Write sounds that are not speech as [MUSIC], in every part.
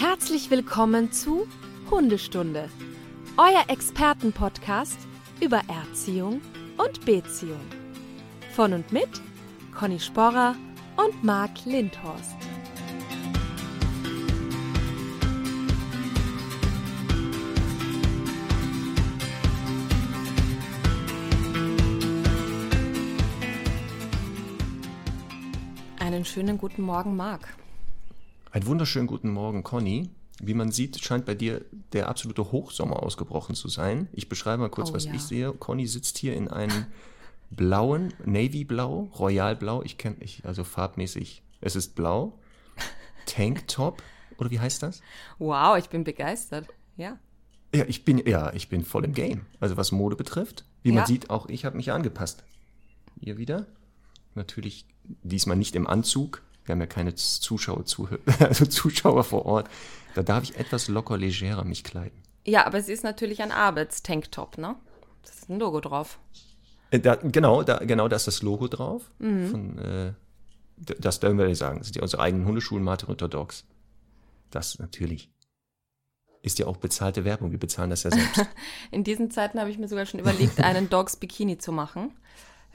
Herzlich willkommen zu Hundestunde, euer Expertenpodcast über Erziehung und Beziehung. Von und mit Conny Sporrer und Marc Lindhorst. Einen schönen guten Morgen, Marc. Einen wunderschönen guten Morgen, Conny. Wie man sieht, scheint bei dir der absolute Hochsommer ausgebrochen zu sein. Ich beschreibe mal kurz, Oh was ja. ich sehe. Conny sitzt hier in einem blauen, Navy-Blau, Royal-Blau. Ich kenne, ich, also farbmäßig, es ist blau. Tanktop, oder wie heißt das? Wow, ich bin begeistert. Ja. Ja, ich bin, ja, ich bin voll im Game. Also was Mode betrifft. Wie man Ja. sieht, auch ich habe mich angepasst. Hier wieder. Natürlich diesmal nicht im Anzug. Wir haben ja keine Zuschauer, [LAUGHS] also Zuschauer vor Ort. Da darf ich etwas locker legerer mich kleiden. Ja, aber es ist natürlich ein Arbeitstanktop, ne? Das ist ein Logo drauf. Äh, Da, genau, da, genau, da ist das Logo drauf. Mhm. Von, äh, das dürfen wir sagen. Das sind ja unsere eigenen Hundeschulen, Martin Luther Dogs. Das natürlich. Ist ja auch bezahlte Werbung. Wir bezahlen das ja selbst. [LAUGHS] In diesen Zeiten habe ich mir sogar schon überlegt, einen Dogs Bikini zu machen.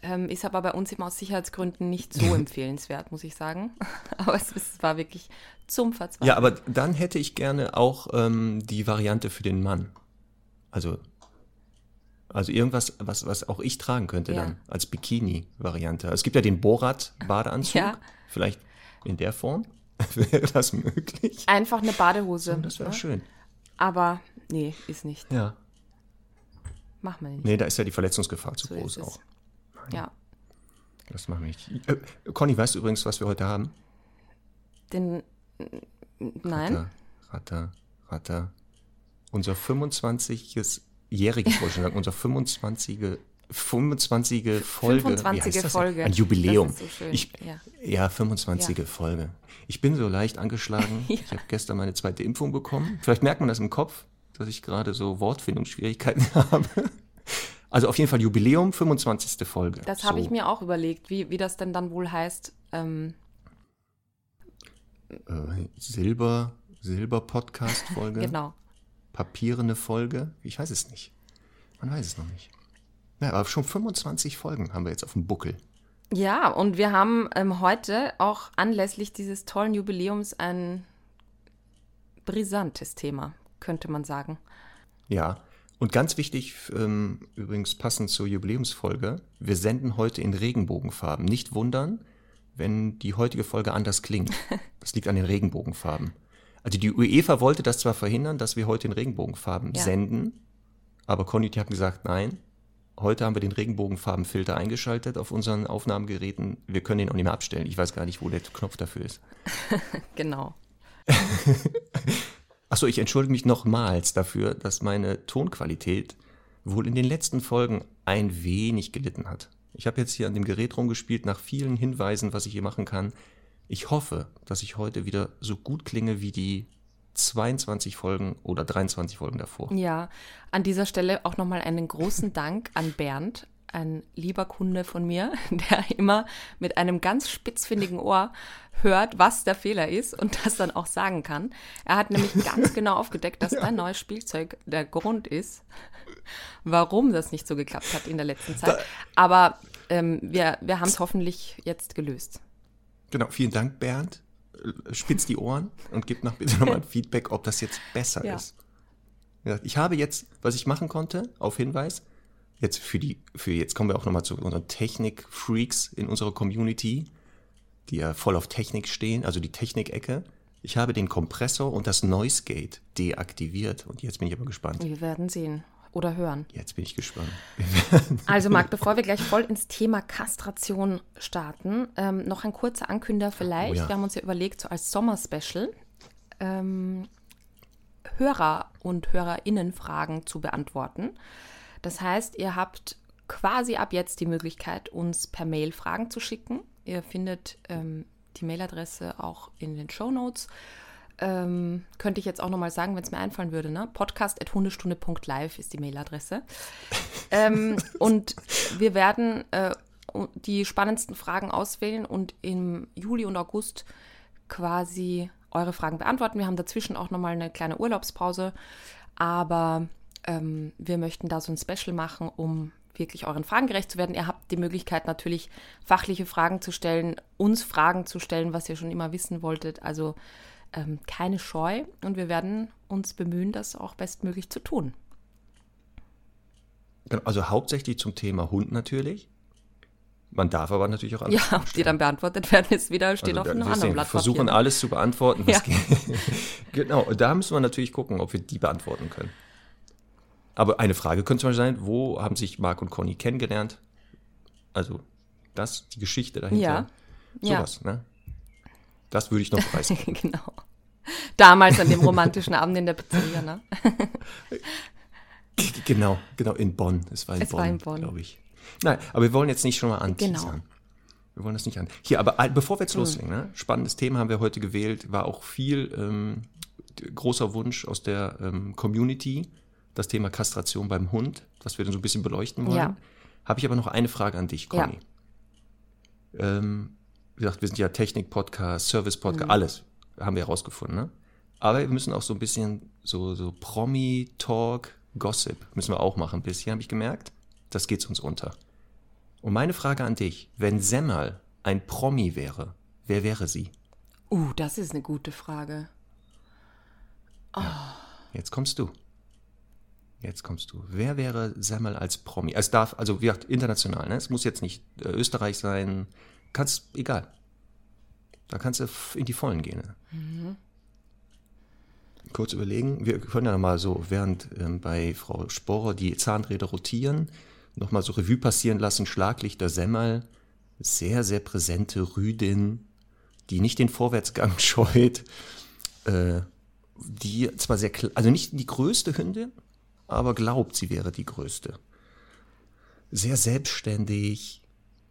Ähm, ist aber bei uns eben aus Sicherheitsgründen nicht so [LAUGHS] empfehlenswert, muss ich sagen. [LAUGHS] Aber es, es war wirklich zum Verzweifeln. Ja, aber dann hätte ich gerne auch ähm, die Variante für den Mann. Also, also irgendwas, was, was auch ich tragen könnte Ja. dann als Bikini-Variante. Es gibt ja den Borat-Badeanzug. Ja. Vielleicht in der Form. [LAUGHS] Wäre das möglich? Einfach eine Badehose. Das wäre ne? schön. Aber nee, ist nicht. Ja. Machen wir nicht. Nee, da ist ja die Verletzungsgefahr zu So groß auch. Ja. Das machen wir nicht. Äh, Conny, weißt du übrigens, was wir heute haben? Den. Nein. Ratter, Ratter, Ratter. Unser 25-jähriges, wollte ich sagen, unser 25 25 Folge. 25. Wie heißt das denn? Folge. Ein Jubiläum. So schön, Ich, ja. ja. 25. Ja. Folge. Ich bin so leicht angeschlagen. [LAUGHS] Ich habe gestern meine zweite Impfung bekommen. Vielleicht merkt man das im Kopf, dass ich gerade so Wortfindungsschwierigkeiten [LAUGHS] habe. Also auf jeden Fall Jubiläum, 25. Folge. Das habe So. ich mir auch überlegt, wie, wie das denn dann wohl heißt. Ähm, äh, Silber, Silber-Podcast-Folge. [LAUGHS] genau. Papierene Folge. Ich weiß es nicht. Man weiß es noch nicht. Ja, aber schon 25 Folgen haben wir jetzt auf dem Buckel. Ja, und wir haben ähm, heute auch anlässlich dieses tollen Jubiläums ein brisantes Thema, könnte man sagen. Ja. Und ganz wichtig, ähm, übrigens passend zur Jubiläumsfolge, wir senden heute in Regenbogenfarben. Nicht wundern, wenn die heutige Folge anders klingt. [LAUGHS] Das liegt an den Regenbogenfarben. Also die UEFA wollte das zwar verhindern, dass wir heute in Regenbogenfarben Ja. senden, aber Conny hat gesagt, nein, heute haben wir den Regenbogenfarbenfilter eingeschaltet auf unseren Aufnahmegeräten. Wir können den auch nicht mehr abstellen. Ich weiß gar nicht, wo der Knopf dafür ist. [LAUGHS] Genau. [LAUGHS] Achso, ich entschuldige mich nochmals dafür, dass meine Tonqualität wohl in den letzten Folgen ein wenig gelitten hat. Ich habe jetzt hier an dem Gerät rumgespielt nach vielen Hinweisen, was ich hier machen kann. Ich hoffe, dass ich heute wieder so gut klinge wie die 22 Folgen oder 23 Folgen davor. Ja, an dieser Stelle auch nochmal einen großen Dank an Bernd, ein lieber Kunde von mir, [LAUGHS] der immer mit einem ganz spitzfindigen Ohr hört, was der Fehler ist und das dann auch sagen kann. Er hat nämlich ganz [LAUGHS] genau aufgedeckt, dass dein neues Spielzeug der Grund ist, warum das nicht so geklappt hat in der letzten Zeit. Aber ähm, wir, wir haben es hoffentlich jetzt gelöst. Genau, vielen Dank, Bernd. Äh, Spitz die Ohren und gib noch bitte nochmal ein [LAUGHS] Feedback, ob das jetzt besser Ja. ist. Ja, ich habe jetzt, was ich machen konnte, auf Hinweis, jetzt für die, für jetzt kommen wir auch nochmal zu unseren Technik-Freaks in unserer Community, die ja voll auf Technik stehen, also die Technik-Ecke. Ich habe den Kompressor und das Noise Gate deaktiviert und jetzt bin ich aber gespannt. Wir werden sehen oder hören. Jetzt bin ich gespannt. Also Marc, [LAUGHS] bevor wir gleich voll ins Thema Kastration starten, ähm, noch ein kurzer Ankünder vielleicht. Oh ja. Wir haben uns ja überlegt, so als Sommer-Special ähm, Hörer und Hörerinnenfragen zu beantworten. Das heißt, ihr habt quasi ab jetzt die Möglichkeit, uns per Mail Fragen zu schicken. Ihr findet ähm, die Mailadresse auch in den Show Notes. Ähm, könnte ich jetzt auch nochmal sagen, wenn es mir einfallen würde. Ne? Podcast.hundestunde.live ist die Mailadresse. [LAUGHS] ähm, und wir werden äh, die spannendsten Fragen auswählen und im Juli und August quasi eure Fragen beantworten. Wir haben dazwischen auch nochmal eine kleine Urlaubspause, aber ähm, wir möchten da so ein Special machen, um wirklich euren Fragen gerecht zu werden. Ihr habt die Möglichkeit natürlich fachliche Fragen zu stellen, uns Fragen zu stellen, was ihr schon immer wissen wolltet. Also ähm, keine Scheu und wir werden uns bemühen, das auch bestmöglich zu tun. Genau, also hauptsächlich zum Thema Hund natürlich. Man darf aber natürlich auch alles. Ja, ob die dann beantwortet werden, ist wieder, steht Also auf einem anderen sehen, Blatt wir versuchen Papier. alles zu beantworten. Was Ja. geht. [LAUGHS] genau, und da müssen wir natürlich gucken, ob wir die beantworten können. Aber eine Frage könnte zum Beispiel sein, wo haben sich Marc und Conny kennengelernt? Also das, die Geschichte dahinter. Ja, ja. Sowas, ne? Das würde ich noch preisgeben. [LAUGHS] genau. Damals an dem romantischen Abend in der Pizzeria, ne? Genau, genau, in Bonn. Es war in Es Bonn, war in Bonn. glaube ich. Nein, aber wir wollen jetzt nicht schon mal anteasern. Genau. Wir wollen das nicht an. Hier, aber all- bevor wir jetzt Hm. loslegen, ne? spannendes Thema haben wir heute gewählt, war auch viel ähm, großer Wunsch aus der ähm, Community, das Thema Kastration beim Hund, das wir dann so ein bisschen beleuchten wollen. Ja. Habe ich aber noch eine Frage an dich, Conny. Ähm, wie gesagt, wir sind ja Technik-Podcast, Mhm. Service-Podcast, alles haben wir herausgefunden. Ne? Aber wir müssen auch so ein bisschen so, so Promi-Talk, Gossip müssen wir auch machen ein bisschen, habe ich gemerkt. Das geht uns unter. Und meine Frage an dich, wenn Semmel ein Promi wäre, wer wäre sie? Uh, das ist eine gute Frage. Jetzt kommst du. Jetzt kommst du. Wer wäre Semmel als Promi? Es darf, also wie gesagt, international, ne? Es muss jetzt nicht äh, Österreich sein. Kannst, egal. Da kannst du in die Vollen gehen. Ne? Kurz überlegen. Wir können ja mal so, während ähm, bei Frau Sporer die Zahnräder rotieren, nochmal so Revue passieren lassen. Schlaglichter Semmel, sehr, sehr präsente Rüdin, die nicht den Vorwärtsgang [LAUGHS] scheut. Äh, die zwar sehr, also nicht die größte Hündin, aber glaubt, sie wäre die größte. Sehr selbstständig,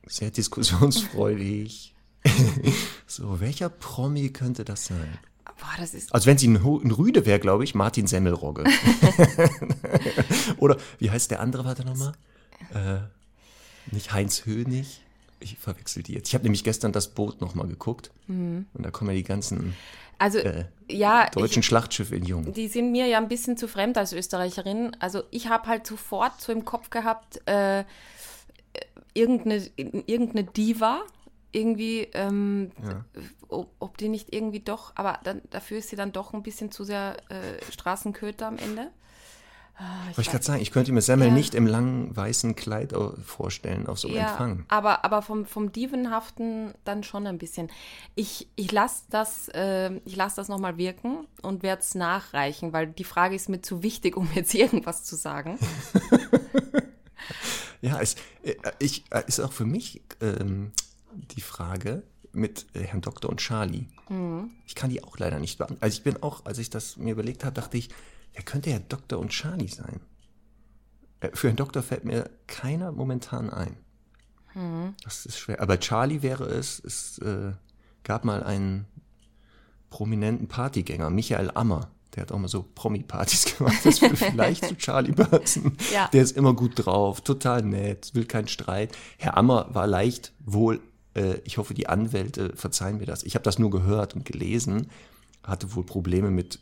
sehr diskussionsfreudig. [LAUGHS] so, welcher Promi könnte das sein? Boah, das ist. Also wenn sie ein, ein Rüde wäre, glaube ich, Martin Semmelrogge. [LAUGHS] Oder wie heißt der andere, warte nochmal? Äh, nicht Heinz Hönig. Ich verwechsel die jetzt. Ich habe nämlich gestern das Boot nochmal geguckt. Und da kommen ja die ganzen Also, äh, ja, deutschen ich, Schlachtschiffe in Jung. die sind mir ja ein bisschen zu fremd als Österreicherin. Also, ich habe halt sofort so im Kopf gehabt, äh, irgendeine, irgendeine Diva. Irgendwie, ähm, ob, ob die nicht irgendwie doch, aber dann, dafür ist sie dann doch ein bisschen zu sehr äh, Straßenköter am Ende. Ah, Wollte ich gerade sagen, ich könnte mir Semmel Ja. nicht im langen weißen Kleid au- vorstellen auf so einem Ja, Empfang. aber, aber vom, vom Dievenhaften dann schon ein bisschen. Ich, ich lasse das, äh, ich lass das nochmal wirken und werde es nachreichen, weil die Frage ist mir zu wichtig, [LAUGHS] um jetzt irgendwas zu sagen. [LAUGHS] Ja, es äh, ich, äh, ist auch für mich ähm, die Frage mit äh, Herrn Doktor und Charlie. Mhm. Ich kann die auch leider nicht beantworten. Also ich bin auch, als ich das mir überlegt habe, dachte ich, wer könnte ja Doktor und Charlie sein? Äh, Für Herrn Doktor fällt mir keiner momentan ein. Mhm. Das ist schwer. Aber Charlie wäre es, es äh, gab mal einen prominenten Partygänger, Michael Ammer. Der hat auch mal so Promi-Partys [LAUGHS] gemacht. Das würde vielleicht zu Charlie passen. Ja. Der ist immer gut drauf, total nett, will keinen Streit. Herr Ammer war leicht wohl, äh, ich hoffe, die Anwälte verzeihen mir das. Ich habe das nur gehört und gelesen, hatte wohl Probleme mit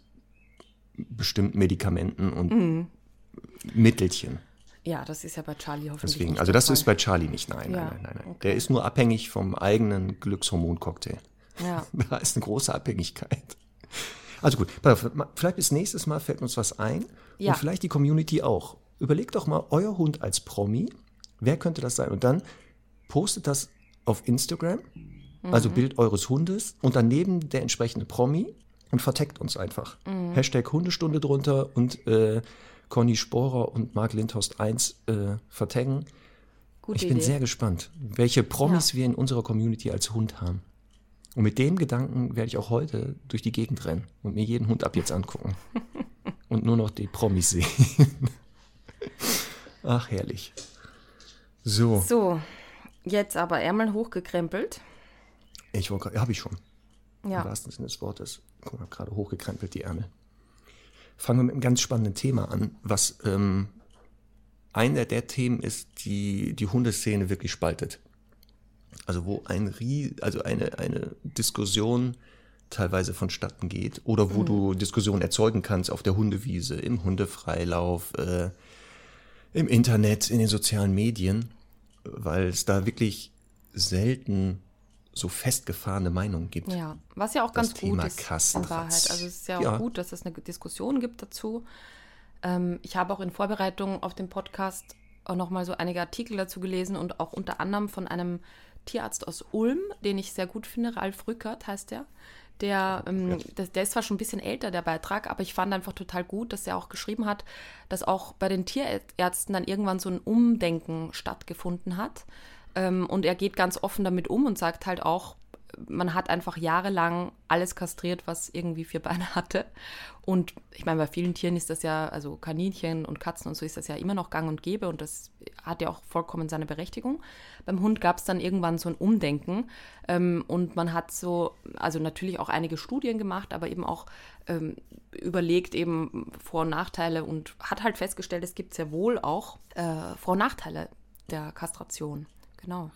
bestimmten Medikamenten und Mhm. Mittelchen. Ja, das ist ja bei Charlie hoffentlich. Deswegen, nicht also das ist bei Charlie nicht. Nein, Ja, nein, nein, nein. nein. okay. Der ist nur abhängig vom eigenen Glückshormoncocktail. Ja. [LAUGHS] Da ist eine große Abhängigkeit. Also gut, vielleicht bis nächstes Mal fällt uns was ein. Ja. Und vielleicht die Community auch. Überlegt doch mal euer Hund als Promi. Wer könnte das sein? Und dann postet das auf Instagram, also Bild eures Hundes und daneben der entsprechende Promi und verteckt uns einfach. Hashtag Hundestunde drunter und äh, Conny Sporer und Marc Lindhorst 1 äh, vertaggen. Gute Ich bin Idee. sehr gespannt, welche Promis Ja. wir in unserer Community als Hund haben. Und mit dem Gedanken werde ich auch heute durch die Gegend rennen und mir jeden Hund ab jetzt angucken. [LAUGHS] und nur noch die Promis sehen. [LAUGHS] Ach, herrlich. So, So, jetzt aber Ärmel hochgekrempelt. ich wollte habe ich schon. Im Ja. wahrsten Sinne des Wortes. Guck mal, gerade hochgekrempelt die Ärmel. Fangen wir mit einem ganz spannenden Thema an, was ähm, einer der Themen ist, die die Hundeszene wirklich spaltet. Also wo ein Rie also eine, eine Diskussion teilweise vonstatten geht oder wo mhm. du Diskussionen erzeugen kannst auf der Hundewiese, im Hundefreilauf, äh, im Internet, in den sozialen Medien, weil es da wirklich selten so festgefahrene Meinungen gibt. Ja, was ja auch ganz das gut Thema ist Kastratz. in Wahrheit. Also es ist ja auch Ja. gut, dass es eine Diskussion gibt dazu. Ähm, ich habe auch in Vorbereitung auf den Podcast auch nochmal so einige Artikel dazu gelesen und auch unter anderem von einem Tierarzt aus Ulm, den ich sehr gut finde, Ralf Rückert heißt der. Der, ähm, das, der ist zwar schon ein bisschen älter, der Beitrag, aber ich fand einfach total gut, dass er auch geschrieben hat, dass auch bei den Tierärzten dann irgendwann so ein Umdenken stattgefunden hat. Ähm, und er geht ganz offen damit um und sagt halt auch, man hat einfach jahrelang alles kastriert, was irgendwie vier Beine [LAUGHS] hatte. Und ich meine, bei vielen Tieren ist das ja, also Kaninchen und Katzen und so ist das ja immer noch gang und gäbe und das hat ja auch vollkommen seine Berechtigung. Beim Hund gab es dann irgendwann so ein Umdenken ähm, und man hat so, also natürlich auch einige Studien gemacht, aber eben auch ähm, überlegt eben Vor- und Nachteile und hat halt festgestellt, es gibt sehr wohl auch äh, Vor- und Nachteile der Kastration. Genau.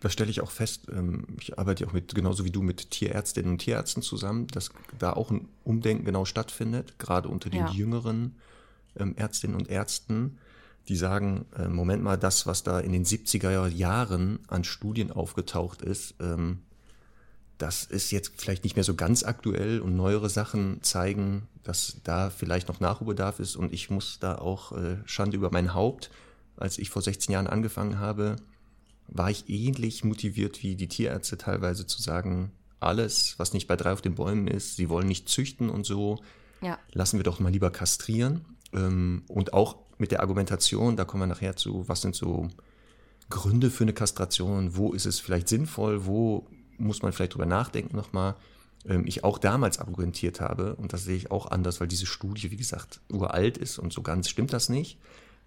Das stelle ich auch fest. ähm, Ich arbeite ja auch mit, genauso wie du, mit Tierärztinnen und Tierärzten zusammen, dass da auch ein Umdenken genau stattfindet, gerade unter den Ja. jüngeren ähm, Ärztinnen und Ärzten, die sagen, äh, Moment mal, das, was da in den 70er Jahren an Studien aufgetaucht ist, ähm, das ist jetzt vielleicht nicht mehr so ganz aktuell und neuere Sachen zeigen, dass da vielleicht noch Nachholbedarf ist und ich muss da auch äh, Schande über mein Haupt. Als ich vor 16 Jahren angefangen habe, war ich ähnlich motiviert wie die Tierärzte teilweise zu sagen, alles, was nicht bei drei auf den Bäumen ist, sie wollen nicht züchten und so, Ja. lassen wir doch mal lieber kastrieren. Ähm, Und auch mit der Argumentation, da kommen wir nachher zu, was sind so Gründe für eine Kastration, wo ist es vielleicht sinnvoll, wo muss man vielleicht drüber nachdenken nochmal. Ähm, Ich auch damals argumentiert habe, und das sehe ich auch anders, weil diese Studie, wie gesagt, uralt ist und so ganz stimmt das nicht,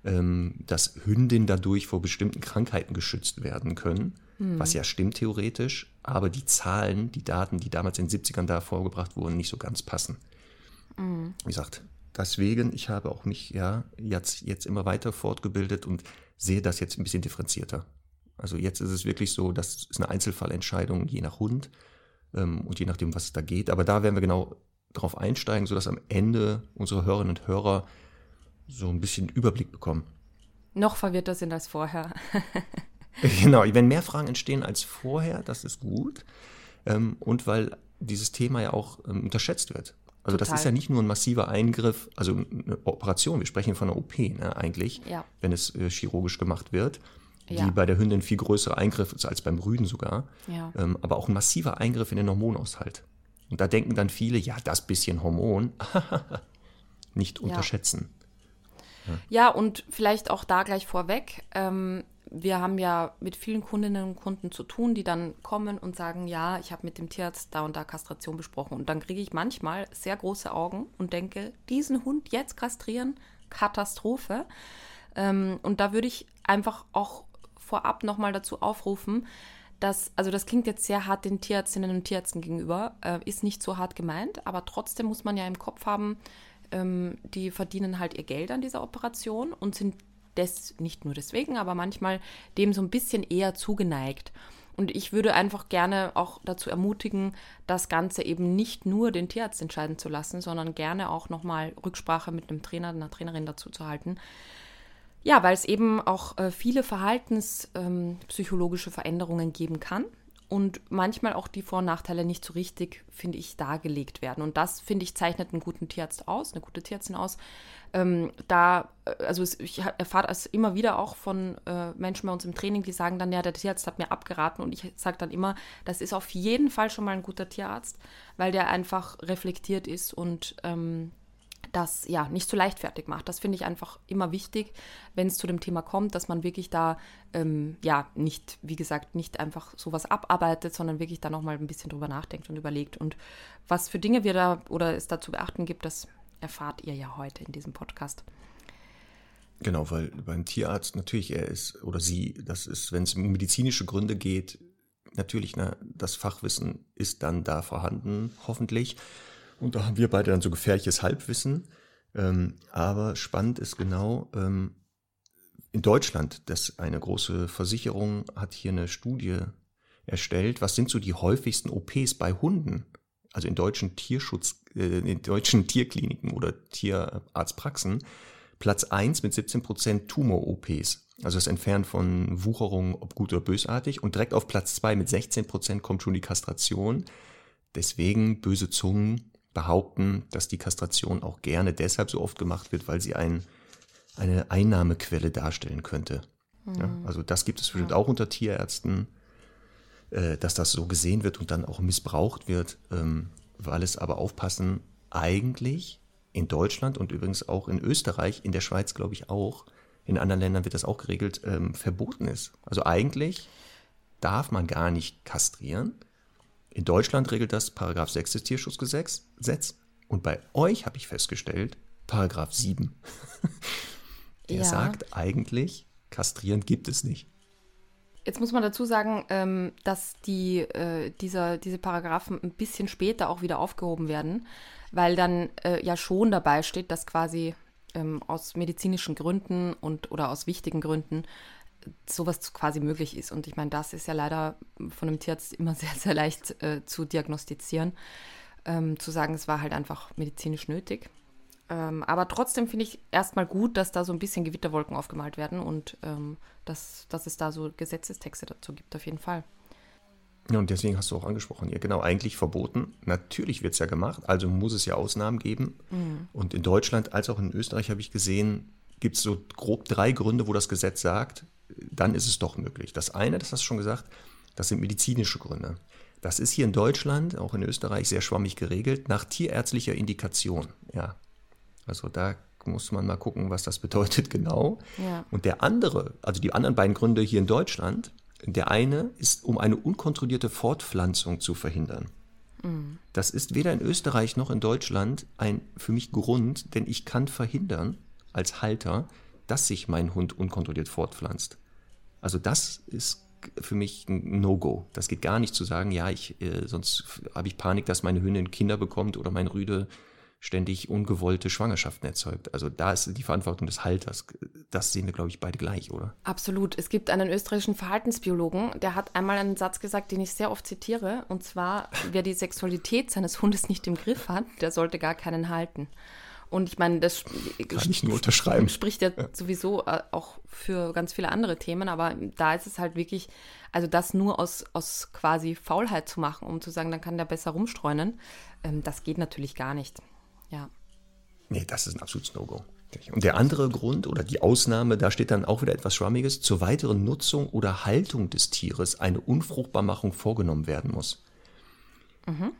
dass Hündinnen dadurch vor bestimmten Krankheiten geschützt werden können, was ja stimmt theoretisch, aber die Zahlen, die Daten, die damals in den 70ern da vorgebracht wurden, nicht so ganz passen. Wie gesagt, deswegen, ich habe auch mich ja jetzt, jetzt immer weiter fortgebildet und sehe das jetzt ein bisschen differenzierter. Also jetzt ist es wirklich so, das ist eine Einzelfallentscheidung je nach Hund ähm, und je nachdem, was es da geht. Aber da werden wir genau drauf einsteigen, sodass am Ende unsere Hörerinnen und Hörer so ein bisschen Überblick bekommen. Noch verwirrter sind als vorher. [LAUGHS] Genau, wenn mehr Fragen entstehen als vorher, das ist gut. Ähm, und weil dieses Thema ja auch ähm, unterschätzt wird. Also das Total. ist ja nicht nur ein massiver Eingriff, also eine Operation, wir sprechen von einer OP ne, eigentlich, Ja. wenn es äh, chirurgisch gemacht wird, Ja. die bei der Hündin viel größere Eingriff ist als beim Rüden sogar, Ja. ähm, aber auch ein massiver Eingriff in den Hormonaushalt. Und da denken dann viele, ja, das bisschen Hormon, [LAUGHS] nicht unterschätzen. Ja, und vielleicht auch da gleich vorweg. Ähm, wir haben ja mit vielen Kundinnen und Kunden zu tun, die dann kommen und sagen, ja, ich habe mit dem Tierarzt da und da Kastration besprochen. Und dann kriege ich manchmal sehr große Augen und denke, diesen Hund jetzt kastrieren, Katastrophe. Ähm, und da würde ich einfach auch vorab nochmal dazu aufrufen, dass, also das klingt jetzt sehr hart den Tierärztinnen und Tierärzten gegenüber, äh, ist nicht so hart gemeint, aber trotzdem muss man ja im Kopf haben, ähm, die verdienen halt ihr Geld an dieser Operation und sind des, nicht nur deswegen, aber manchmal dem so ein bisschen eher zugeneigt. Und ich würde einfach gerne auch dazu ermutigen, das Ganze eben nicht nur den Tierarzt entscheiden zu lassen, sondern gerne auch nochmal Rücksprache mit einem Trainer, einer Trainerin dazu zu halten. Ja, weil es eben auch äh, viele verhaltenspsychologische Veränderungen geben kann und manchmal auch die Vor- und Nachteile nicht so richtig, finde ich, dargelegt werden. Und das, finde ich, zeichnet einen guten Tierarzt aus, eine gute Tierärztin aus. Ähm, da, äh, also ich erfahre es immer wieder auch von äh, Menschen bei uns im Training, die sagen dann, ja, der Tierarzt hat mir abgeraten und ich sage dann immer, das ist auf jeden Fall schon mal ein guter Tierarzt, weil der einfach reflektiert ist und ähm, das ja nicht zu leichtfertig macht. Das finde ich einfach immer wichtig, wenn es zu dem Thema kommt, dass man wirklich da ähm, ja nicht, wie gesagt, nicht einfach sowas abarbeitet, sondern wirklich da nochmal ein bisschen drüber nachdenkt und überlegt. Und was für Dinge wir da oder es da zu beachten gibt, das erfahrt ihr ja heute in diesem Podcast. Genau, weil beim Tierarzt natürlich er ist oder sie, das ist, wenn es um medizinische Gründe geht, natürlich, ne, das Fachwissen ist dann da vorhanden, hoffentlich. Und da haben wir beide dann so gefährliches Halbwissen. Ähm, aber spannend ist genau, ähm, in Deutschland, das eine große Versicherung hat hier eine Studie erstellt, was sind so die häufigsten OPs bei Hunden? Also in deutschen Tierschutz, äh, in deutschen Tierkliniken oder Tierarztpraxen. Platz 1 mit 17 Prozent Tumor-OPs. Also das Entfernen von Wucherung, ob gut oder bösartig. Und direkt auf Platz 2 mit 16 Prozent kommt schon die Kastration. Deswegen böse Zungen behaupten, dass die Kastration auch gerne deshalb so oft gemacht wird, weil sie ein, eine Einnahmequelle darstellen könnte. Mhm. Ja, also das gibt es bestimmt ja. auch unter Tierärzten, äh, dass das so gesehen wird und dann auch missbraucht wird, ähm, weil es aber aufpassen, eigentlich in Deutschland und übrigens auch in Österreich, in der Schweiz glaube ich auch, in anderen Ländern wird das auch geregelt, ähm, verboten ist. Also eigentlich darf man gar nicht kastrieren. In Deutschland regelt das Paragraph 6 des Tierschutzgesetzes und bei euch habe ich festgestellt, Paragraph 7. [LAUGHS] Der ja. sagt eigentlich, kastrieren gibt es nicht. Jetzt muss man dazu sagen, ähm, dass die, äh, dieser, diese Paragraphen ein bisschen später auch wieder aufgehoben werden, weil dann äh, ja schon dabei steht, dass quasi ähm, aus medizinischen Gründen und oder aus wichtigen Gründen sowas quasi möglich ist. Und ich meine, das ist ja leider von einem Tierarzt immer [LAUGHS] sehr, sehr leicht äh, zu diagnostizieren. Ähm, zu sagen, es war halt einfach medizinisch nötig. Ähm, aber trotzdem finde ich erstmal gut, dass da so ein bisschen Gewitterwolken aufgemalt werden und ähm, dass, dass es da so Gesetzestexte dazu gibt, auf jeden Fall. Ja, und deswegen hast du auch angesprochen, ja genau, eigentlich verboten. Natürlich wird es ja gemacht, also muss es ja Ausnahmen geben. Mhm. Und in Deutschland als auch in Österreich habe ich gesehen, gibt es so grob drei Gründe, wo das Gesetz sagt, dann ist es doch möglich. Das eine, das hast du schon gesagt, das sind medizinische Gründe. Das ist hier in Deutschland, auch in Österreich, sehr schwammig geregelt, nach tierärztlicher Indikation. Ja. Also da muss man mal gucken, was das [LAUGHS] bedeutet genau. Ja. Und der andere, also die anderen beiden Gründe hier in Deutschland, der eine ist, um eine unkontrollierte Fortpflanzung zu verhindern. Mhm. Das ist weder in Österreich noch in Deutschland ein für mich Grund, denn ich kann verhindern als Halter, dass sich mein Hund unkontrolliert fortpflanzt. Also das ist für mich ein No-Go. Das geht gar nicht zu sagen, ja, ich, äh, sonst habe ich Panik, dass meine Hündin Kinder bekommt oder mein Rüde ständig ungewollte Schwangerschaften erzeugt. Also da ist die Verantwortung des Halters. Das sehen wir, glaube ich, beide gleich, oder? Absolut. Es gibt einen österreichischen Verhaltensbiologen, der hat einmal einen Satz gesagt, den ich sehr oft zitiere, und zwar, wer die Sexualität seines Hundes nicht im Griff hat, der sollte gar keinen halten. Und ich meine, das Kann ich nur unterschreiben. spricht ja, ja, sowieso äh, auch für ganz viele andere Themen, aber da ist es halt wirklich, also das nur aus, aus quasi Faulheit zu machen, um zu sagen, dann kann der besser rumstreunen, ähm, das geht natürlich gar nicht. Ja. Nee, das ist ein absolutes No-Go. Und der andere Grund oder die Ausnahme, da steht dann auch wieder etwas Schwammiges, zur weiteren Nutzung oder Haltung des Tieres eine Unfruchtbarmachung vorgenommen werden muss. Mhm.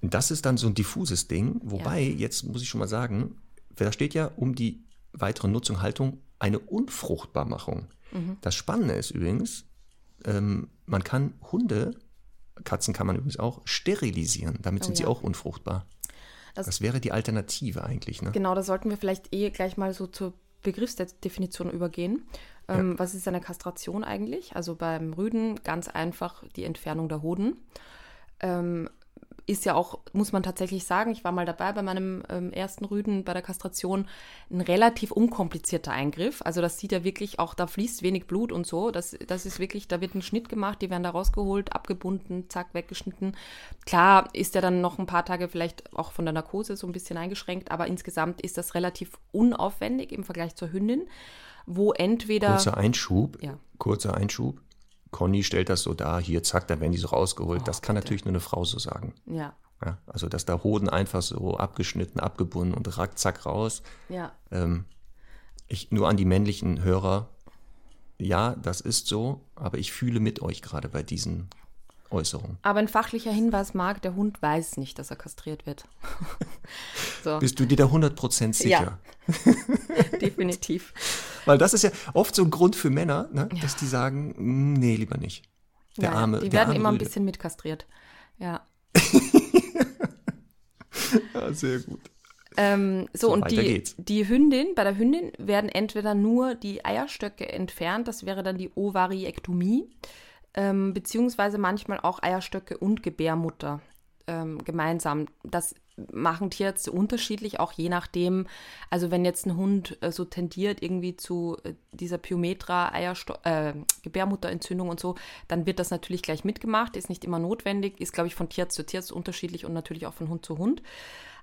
Das ist dann so ein diffuses Ding, wobei, ja. jetzt muss ich schon mal sagen, da steht ja um die weitere Nutzung, Haltung eine Unfruchtbarmachung. Mhm. Das Spannende ist übrigens, ähm, man kann Hunde, Katzen kann man übrigens auch, sterilisieren. Damit oh, sind ja. sie auch unfruchtbar. Das, das wäre die Alternative eigentlich. Ne? Genau, da sollten wir vielleicht eh gleich mal so zur Begriffsdefinition übergehen. Ähm, ja. Was ist eine Kastration eigentlich? Also beim Rüden ganz einfach die Entfernung der Hoden. Ähm, ist ja auch, muss man tatsächlich sagen, ich war mal dabei bei meinem ähm, ersten Rüden bei der Kastration, ein relativ unkomplizierter Eingriff. Also das sieht ja wirklich auch, da fließt wenig Blut und so. Das, das ist wirklich, da wird ein Schnitt gemacht, die werden da rausgeholt, abgebunden, zack, weggeschnitten. Klar ist er dann noch ein paar Tage vielleicht auch von der Narkose so ein bisschen eingeschränkt, aber insgesamt ist das relativ unaufwendig im Vergleich zur Hündin, wo entweder... Kurzer Einschub, ja. kurzer Einschub Conny stellt das so dar, hier, zack, da werden die so rausgeholt. Oh, das kann bitte. natürlich nur eine Frau so sagen. Ja. ja. Also, dass da Hoden einfach so abgeschnitten, abgebunden und rack, zack, raus. Ja. Ähm, ich, nur an die männlichen Hörer, ja, das ist so, aber ich fühle mit euch gerade bei diesen Äußerungen. Aber ein fachlicher Hinweis mag, der Hund weiß nicht, dass er kastriert wird. [LAUGHS] so. Bist du dir da 100% sicher? Ja, [LAUGHS] definitiv. Weil das ist ja oft so ein Grund für Männer, ne, ja. dass die sagen, mm, nee, lieber nicht. Der ja, arme, die werden arme immer ein bisschen mitkastriert. Ja. [LAUGHS] ja, sehr gut. Ähm, so, so, und die, die Hündin, bei der Hündin werden entweder nur die Eierstöcke entfernt, das wäre dann die Ovariektomie, ähm, beziehungsweise manchmal auch Eierstöcke und Gebärmutter. ähm, gemeinsam. Das machen Tierärzte unterschiedlich, auch je nachdem. Also wenn jetzt ein Hund äh, so tendiert irgendwie zu äh, dieser Pyometra, Eiersto äh, Gebärmutterentzündung und so, dann wird das natürlich gleich mitgemacht, ist nicht immer notwendig, ist, glaube ich, von Tierarzt zu Tierarzt unterschiedlich und natürlich auch von Hund zu Hund.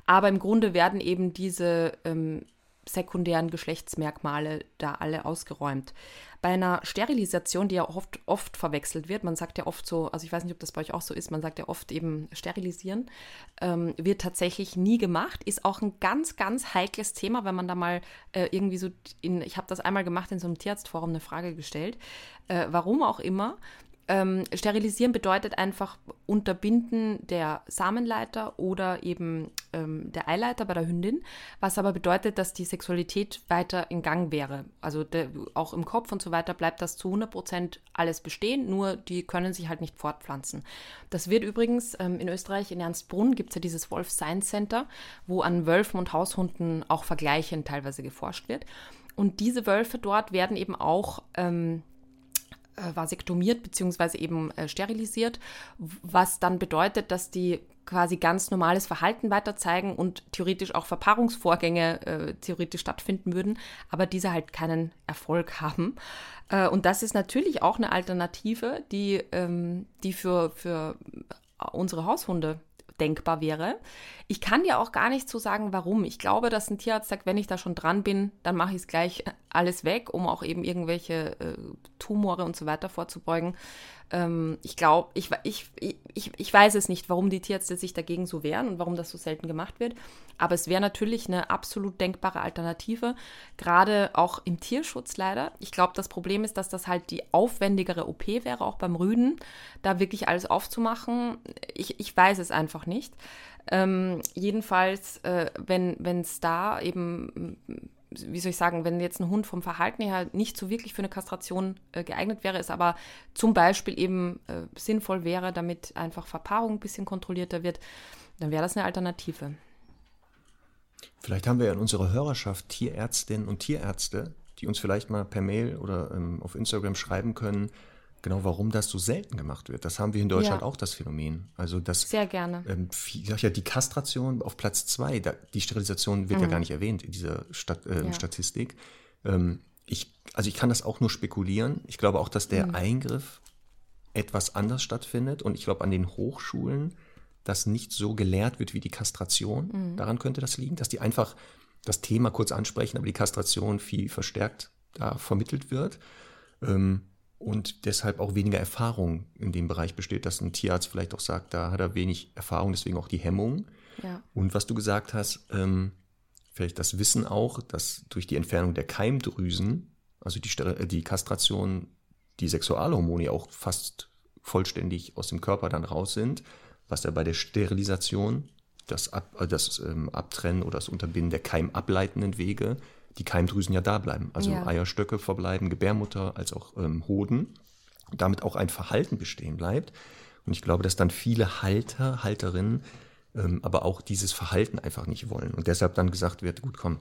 Aber im Grunde werden eben diese ähm, sekundären Geschlechtsmerkmale da alle ausgeräumt. Bei einer Sterilisation, die ja oft, oft verwechselt wird, man sagt ja oft so, also ich weiß nicht, ob das bei euch auch so ist, man sagt ja oft eben sterilisieren, ähm, wird tatsächlich nie gemacht, ist auch ein ganz, ganz heikles Thema, wenn man da mal äh, irgendwie so in, ich habe das einmal gemacht in so einem Tierarztforum eine Frage gestellt, äh, warum auch immer, ähm, sterilisieren bedeutet einfach Unterbinden der Samenleiter oder eben ähm, der Eileiter bei der Hündin, was aber bedeutet, dass die Sexualität weiter in Gang wäre. Also der, auch im Kopf und so weiter bleibt das zu 100 Prozent alles bestehen, nur die können sich halt nicht fortpflanzen. Das wird übrigens ähm, in Österreich, in Ernstbrunn, gibt es ja dieses Wolf Science Center, wo an Wölfen und Haushunden auch vergleichend teilweise geforscht wird. Und diese Wölfe dort werden eben auch ähm, äh, vasektomiert bzw. eben äh, sterilisiert, was dann bedeutet, dass die quasi ganz normales Verhalten weiter zeigen und theoretisch auch Verpaarungsvorgänge äh, theoretisch stattfinden würden, aber diese halt keinen Erfolg haben. Äh, und das ist natürlich auch eine Alternative, die, ähm, die für, für unsere Haushunde denkbar wäre. Ich kann dir auch gar nicht so sagen, warum. Ich glaube, dass ein Tierarzt sagt, wenn ich da schon dran bin, dann mache ich es gleich alles weg, um auch eben irgendwelche äh, Tumore und so weiter vorzubeugen. Ähm, ich glaube, ich, ich, ich, ich weiß es nicht, warum die Tierärzte sich dagegen so wehren und warum das so selten gemacht wird. Aber es wäre natürlich eine absolut denkbare Alternative, gerade auch im Tierschutz leider. Ich glaube, das Problem ist, dass das halt die aufwendigere OP wäre, auch beim Rüden, da wirklich alles aufzumachen. Ich, ich weiß es einfach nicht. Ähm, jedenfalls, äh, wenn es da eben wie soll ich sagen, wenn jetzt ein Hund vom Verhalten her nicht so wirklich für eine Kastration äh, geeignet wäre, es aber zum Beispiel eben äh, sinnvoll wäre, damit einfach Verpaarung ein bisschen kontrollierter wird, dann wäre das eine Alternative. Vielleicht haben wir ja in unserer Hörerschaft Tierärztinnen und Tierärzte, die uns vielleicht mal per Mail oder ähm, auf Instagram schreiben können, genau warum das so selten gemacht wird. Das haben wir in Deutschland ja. auch, das Phänomen. Also das, Sehr gerne. Ähm, ja, die Kastration auf Platz zwei, da, die Sterilisation wird mhm. ja gar nicht erwähnt in dieser Stat äh, ja. Statistik. Ähm, ich, also ich kann das auch nur spekulieren. Ich glaube auch, dass der mhm. Eingriff etwas anders stattfindet und ich glaube an den Hochschulen das nicht so gelehrt wird wie die Kastration. Mhm. Daran könnte das liegen, dass die einfach das Thema kurz ansprechen, aber die Kastration viel verstärkt da vermittelt wird. Ähm, und deshalb auch weniger Erfahrung in dem Bereich besteht, dass ein Tierarzt vielleicht auch sagt, da hat er wenig Erfahrung, deswegen auch die Hemmung. Ja. Und was du gesagt hast, ähm, vielleicht das Wissen auch, dass durch die Entfernung der Keimdrüsen, also die, äh, die Kastration, die Sexualhormone auch fast vollständig aus dem Körper dann raus sind, was ja bei der Sterilisation, das, Ab, äh, das ähm, Abtrennen oder das Unterbinden der keimableitenden Wege die Keimdrüsen ja da bleiben. Also ja. Eierstöcke verbleiben, Gebärmutter als auch ähm, Hoden. Und damit auch ein Verhalten bestehen bleibt. Und ich glaube, dass dann viele Halter, Halterinnen ähm, aber auch dieses Verhalten einfach nicht wollen. Und deshalb dann gesagt wird, gut, komm,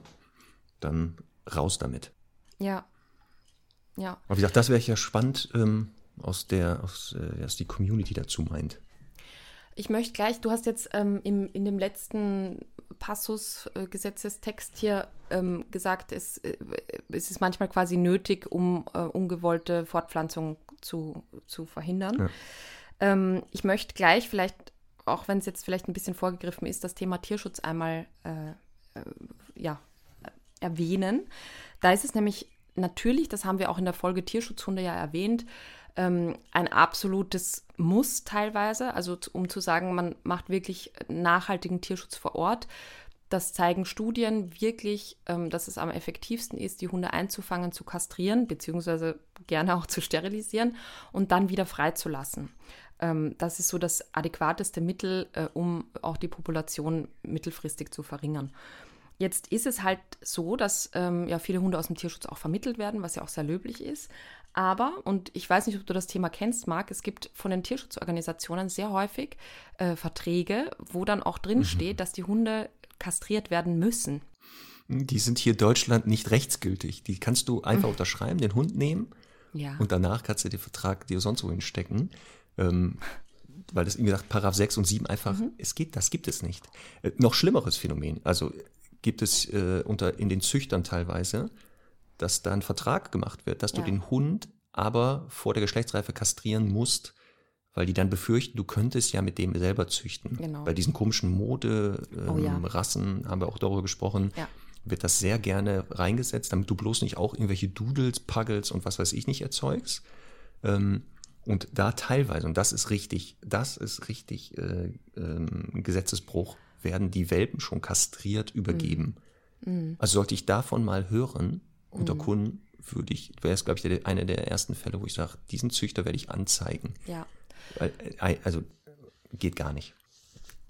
dann raus damit. Ja. Ja. Aber wie gesagt, das wäre ja spannend, ähm, aus der, aus, äh, was die Community dazu meint. Ich möchte gleich, du hast jetzt ähm, im, in dem letzten Passus, äh, Gesetzestext hier ähm, gesagt, es, äh, es ist manchmal quasi nötig, um äh, ungewollte Fortpflanzung zu, zu verhindern. Ja. Ähm, ich möchte gleich vielleicht, auch wenn es jetzt vielleicht ein bisschen vorgegriffen ist, das Thema Tierschutz einmal äh, äh, ja, erwähnen. Da ist es nämlich natürlich, das haben wir auch in der Folge Tierschutzhunde ja erwähnt, ähm, ein absolutes Muss teilweise. Also um zu sagen, man macht wirklich nachhaltigen Tierschutz vor Ort. Das zeigen Studien wirklich, ähm, dass es am effektivsten ist, die Hunde einzufangen, zu kastrieren, beziehungsweise gerne auch zu sterilisieren und dann wieder freizulassen. Ähm, das ist so das adäquateste Mittel, äh, um auch die Population mittelfristig zu verringern. Jetzt ist es halt so, dass ähm, ja viele Hunde aus dem Tierschutz auch vermittelt werden, was ja auch sehr löblich ist. Aber, und ich weiß nicht, ob du das Thema kennst, Marc, es gibt von den Tierschutzorganisationen sehr häufig äh, Verträge, wo dann auch drin mhm. steht, dass die Hunde kastriert werden müssen. Die sind hier in Deutschland nicht rechtsgültig. Die kannst du einfach mhm. unterschreiben, den Hund nehmen ja. und danach kannst du den Vertrag dir sonst wohin stecken. Ähm, weil das, wie gesagt, Paragraph 6 und 7 einfach, mhm. es geht, das gibt es nicht. Äh, noch schlimmeres Phänomen, also gibt es äh, unter, in den Züchtern teilweise, dass da ein Vertrag gemacht wird, dass ja. du den Hund aber vor der Geschlechtsreife kastrieren musst, weil die dann befürchten, du könntest ja mit dem selber züchten. Genau. Bei diesen komischen Mode-Rassen ähm, oh, ja. haben wir auch darüber gesprochen. Ja. Wird das sehr gerne reingesetzt, damit du bloß nicht auch irgendwelche Doodles, Puggles und was weiß ich nicht erzeugst. Ähm, und da teilweise, und das ist richtig, das ist richtig äh, ähm, Gesetzesbruch, werden die Welpen schon kastriert übergeben. Mhm. Also sollte ich davon mal hören unter mhm. Kunden, würde ich, wäre es, glaube ich, der, einer der ersten Fälle, wo ich sage, diesen Züchter werde ich anzeigen. Ja. Äh, also geht gar nicht.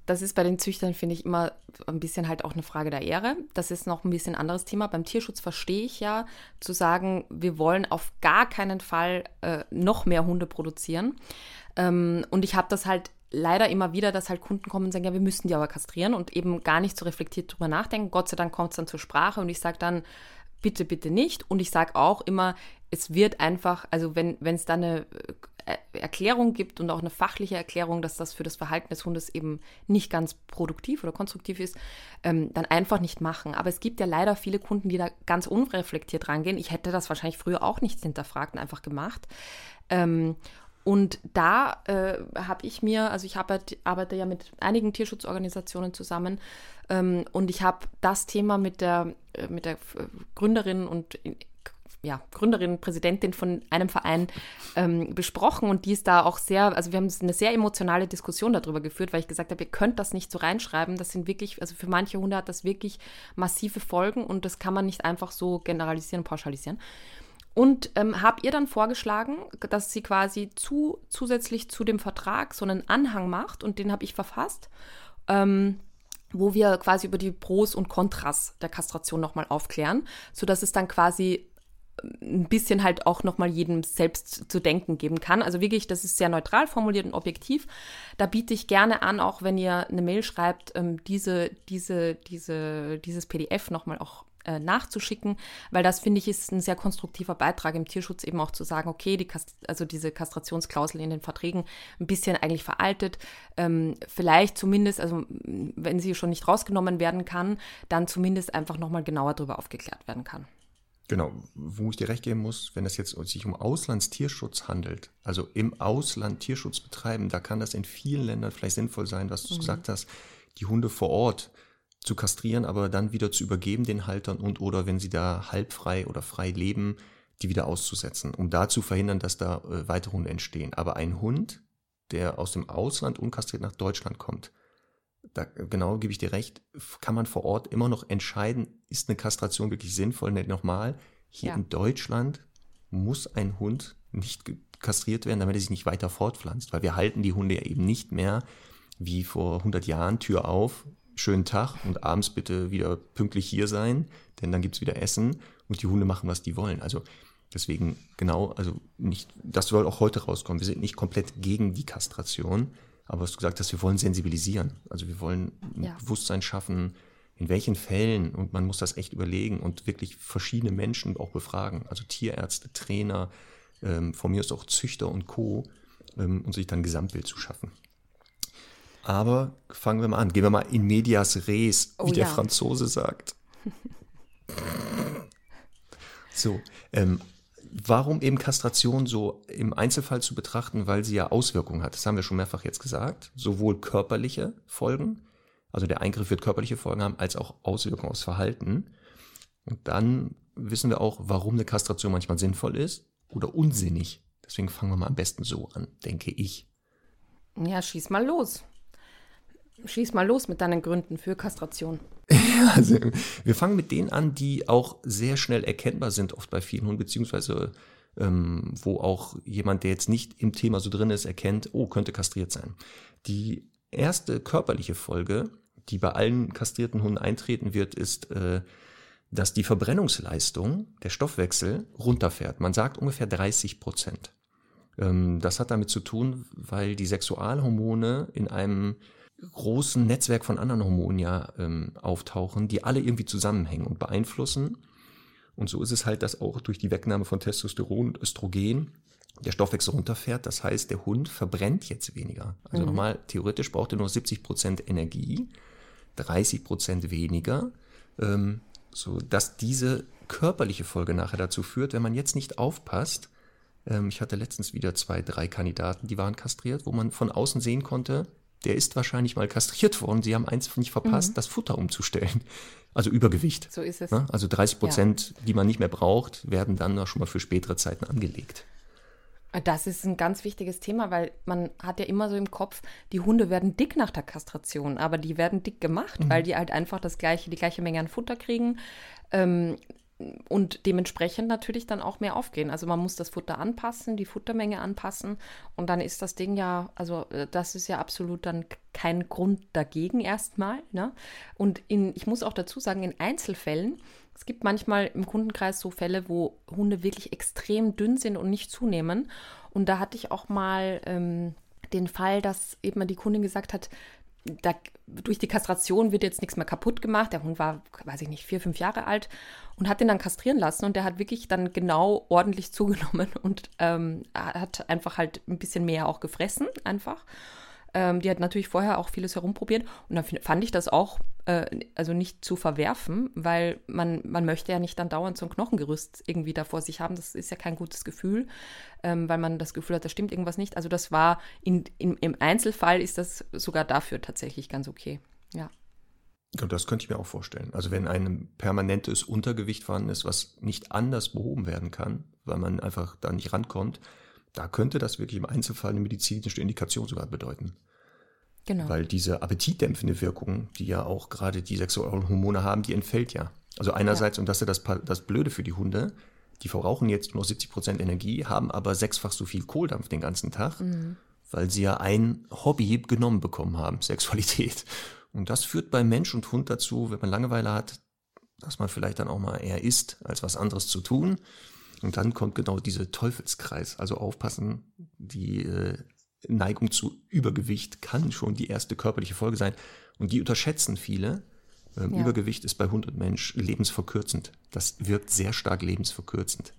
Das ist bei den Züchtern, finde ich, immer ein bisschen halt auch eine Frage der Ehre. Das ist noch ein bisschen anderes Thema. Beim Tierschutz verstehe ich ja, zu sagen, wir wollen auf gar keinen Fall äh, noch mehr Hunde produzieren. Ähm, und ich habe das halt leider immer wieder, dass halt Kunden kommen und sagen, ja, wir müssen die aber kastrieren und eben gar nicht so reflektiert drüber nachdenken. Gott sei Dank kommt es dann zur Sprache und ich sage dann, bitte, bitte nicht. Und ich sage auch immer, es wird einfach, also wenn es da eine äh, Erklärung gibt und auch eine fachliche Erklärung, dass das für das Verhalten des Hundes eben nicht ganz produktiv oder konstruktiv ist, ähm, dann einfach nicht machen. Aber es gibt ja leider viele Kunden, die da ganz unreflektiert rangehen. Ich hätte das wahrscheinlich früher auch nicht hinterfragt und einfach gemacht. Ähm, und da äh, habe ich mir, also ich arbeite, arbeite, ja mit einigen Tierschutzorganisationen zusammen ähm, und ich habe das Thema mit der, äh, mit der Gründerin und ja, Gründerin, Präsidentin von einem Verein ähm, besprochen und die ist da auch sehr, also wir haben eine sehr emotionale Diskussion darüber geführt, weil ich gesagt habe, ihr könnt das nicht so reinschreiben. Das sind wirklich, also für manche Hunde hat das wirklich massive Folgen und das kann man nicht einfach so generalisieren, pauschalisieren. Und ähm, habt ihr dann vorgeschlagen, dass sie quasi zu, zusätzlich zu dem Vertrag so einen Anhang macht und den habe ich verfasst, ähm, wo wir quasi über die Pros und Kontras der Kastration nochmal aufklären, sodass es dann quasi ein bisschen halt auch nochmal jedem selbst zu denken geben kann. Also wirklich, das ist sehr neutral formuliert und objektiv. Da biete ich gerne an, auch wenn ihr eine Mail schreibt, ähm, diese, diese, diese, dieses PDF nochmal auch äh, nachzuschicken, weil das finde ich ist ein sehr konstruktiver Beitrag im Tierschutz eben auch zu sagen, okay, die also diese Kastrationsklausel in den Verträgen ein bisschen eigentlich veraltet, ähm, vielleicht zumindest, also wenn sie schon nicht rausgenommen werden kann, dann zumindest einfach nochmal genauer darüber aufgeklärt werden kann. Genau, wo ich dir recht geben muss, wenn es jetzt sich um Auslandstierschutz handelt, also im Ausland Tierschutz betreiben, da kann das in vielen Ländern vielleicht sinnvoll sein, was du mhm. gesagt hast, die Hunde vor Ort zu kastrieren, aber dann wieder zu übergeben den Haltern und oder wenn sie da halbfrei oder frei leben, die wieder auszusetzen, um da zu verhindern, dass da äh, weitere Hunde entstehen. Aber ein Hund, der aus dem Ausland unkastriert nach Deutschland kommt, da genau gebe ich dir recht, kann man vor Ort immer noch entscheiden, ist eine Kastration wirklich sinnvoll, nicht nochmal. Hier ja. in Deutschland muss ein Hund nicht kastriert werden, damit er sich nicht weiter fortpflanzt, weil wir halten die Hunde ja eben nicht mehr wie vor 100 Jahren, Tür auf, schönen Tag und abends bitte wieder pünktlich hier sein, denn dann gibt es wieder Essen und die Hunde machen, was die wollen. Also deswegen genau, also nicht, das soll auch heute rauskommen. Wir sind nicht komplett gegen die Kastration, aber was du gesagt hast, wir wollen sensibilisieren. Also wir wollen ein ja. Bewusstsein schaffen, in welchen Fällen, und man muss das echt überlegen und wirklich verschiedene Menschen auch befragen, also Tierärzte, Trainer, ähm, von mir aus auch Züchter und Co., ähm, und sich dann ein Gesamtbild zu schaffen. Aber fangen wir mal an, gehen wir mal in medias res, wie oh, der ja. Franzose sagt. [LAUGHS] so, ähm, Warum eben Kastration so im Einzelfall zu betrachten, weil sie ja Auswirkungen hat. Das haben wir schon mehrfach jetzt gesagt. Sowohl körperliche Folgen, also der Eingriff wird körperliche Folgen haben, als auch Auswirkungen aufs Verhalten. Und dann wissen wir auch, warum eine Kastration manchmal sinnvoll ist oder unsinnig. Deswegen fangen wir mal am besten so an, denke ich. Ja, schieß mal los. Schieß mal los mit deinen Gründen für Kastration. [LAUGHS] Ja, also wir fangen mit denen an, die auch sehr schnell erkennbar sind, oft bei vielen Hunden, beziehungsweise ähm, wo auch jemand, der jetzt nicht im Thema so drin ist, erkennt, oh, könnte kastriert sein. Die erste körperliche Folge, die bei allen kastrierten Hunden eintreten wird, ist, äh, dass die Verbrennungsleistung, der Stoffwechsel, runterfährt. Man sagt ungefähr 30 Prozent. Ähm, das hat damit zu tun, weil die Sexualhormone in einem großen Netzwerk von anderen Hormonen ja ähm, auftauchen, die alle irgendwie zusammenhängen und beeinflussen. Und so ist es halt, dass auch durch die Wegnahme von Testosteron und Östrogen der Stoffwechsel runterfährt. Das heißt, der Hund verbrennt jetzt weniger. Also mhm. nochmal, theoretisch braucht er nur 70 Prozent Energie, 30 Prozent weniger, ähm, so dass diese körperliche Folge nachher dazu führt, wenn man jetzt nicht aufpasst. Ähm, ich hatte letztens wieder zwei, drei Kandidaten, die waren kastriert, wo man von außen sehen konnte, der ist wahrscheinlich mal kastriert worden. Sie haben eins nicht verpasst, mhm. das Futter umzustellen. Also Übergewicht. So ist es. Ne? Also 30 Prozent, ja. die man nicht mehr braucht, werden dann schon mal für spätere Zeiten angelegt. Das ist ein ganz wichtiges Thema, weil man hat ja immer so im Kopf, die Hunde werden dick nach der Kastration, aber die werden dick gemacht, mhm. weil die halt einfach das gleiche, die gleiche Menge an Futter kriegen. Ähm, und dementsprechend natürlich dann auch mehr aufgehen. Also man muss das Futter anpassen, die Futtermenge anpassen und dann ist das Ding ja, also äh, das ist ja absolut dann kein Grund dagegen erstmal. Ne? Und in, ich muss auch dazu sagen, in Einzelfällen, es gibt manchmal im Kundenkreis so Fälle, wo Hunde wirklich extrem dünn sind und nicht zunehmen. Und da hatte ich auch mal ähm, den Fall, dass eben die Kundin gesagt hat, da, durch die Kastration wird jetzt nichts mehr kaputt gemacht. Der Hund war, weiß ich nicht, vier, fünf Jahre alt und hat den dann kastrieren lassen und der hat wirklich dann genau ordentlich [LAUGHS] zugenommen und ähm, hat einfach halt ein bisschen mehr auch gefressen, einfach. Ähm, die hat natürlich vorher auch vieles herumprobiert und dann fand ich das auch also nicht zu verwerfen, weil man, man möchte ja nicht dann dauernd so ein Knochengerüst irgendwie da vor sich haben. Das ist ja kein gutes Gefühl, ähm, weil man das Gefühl hat, da stimmt irgendwas nicht. Also das war in, in, im Einzelfall ist das sogar dafür tatsächlich ganz okay. Ja. Und das könnte ich mir auch vorstellen. Also wenn ein permanentes Untergewicht vorhanden ist, was nicht anders behoben werden kann, weil man einfach da nicht rankommt, da könnte das wirklich im Einzelfall eine medizinische Indikation sogar bedeuten. Genau. Weil diese appetitdämpfende Wirkung, die ja auch gerade die sexuellen Hormone haben, die entfällt ja. Also einerseits, ja. und das ist das, das Blöde für die Hunde, die verbrauchen jetzt nur 70 Prozent Energie, haben aber sechsfach so viel Kohldampf den ganzen Tag, mhm. weil sie ja ein Hobby genommen bekommen haben, [LAUGHS] Sexualität. Und das führt bei Mensch und Hund dazu, wenn man Langeweile hat, dass man vielleicht dann auch mal eher isst, als was anderes zu tun. Und dann kommt genau dieser Teufelskreis. Also aufpassen, die äh, Neigung zu Übergewicht kann schon die erste körperliche Folge sein. Und die unterschätzen viele. Ähm, ja. Übergewicht ist bei Hund und Mensch lebensverkürzend. Das wirkt sehr stark lebensverkürzend.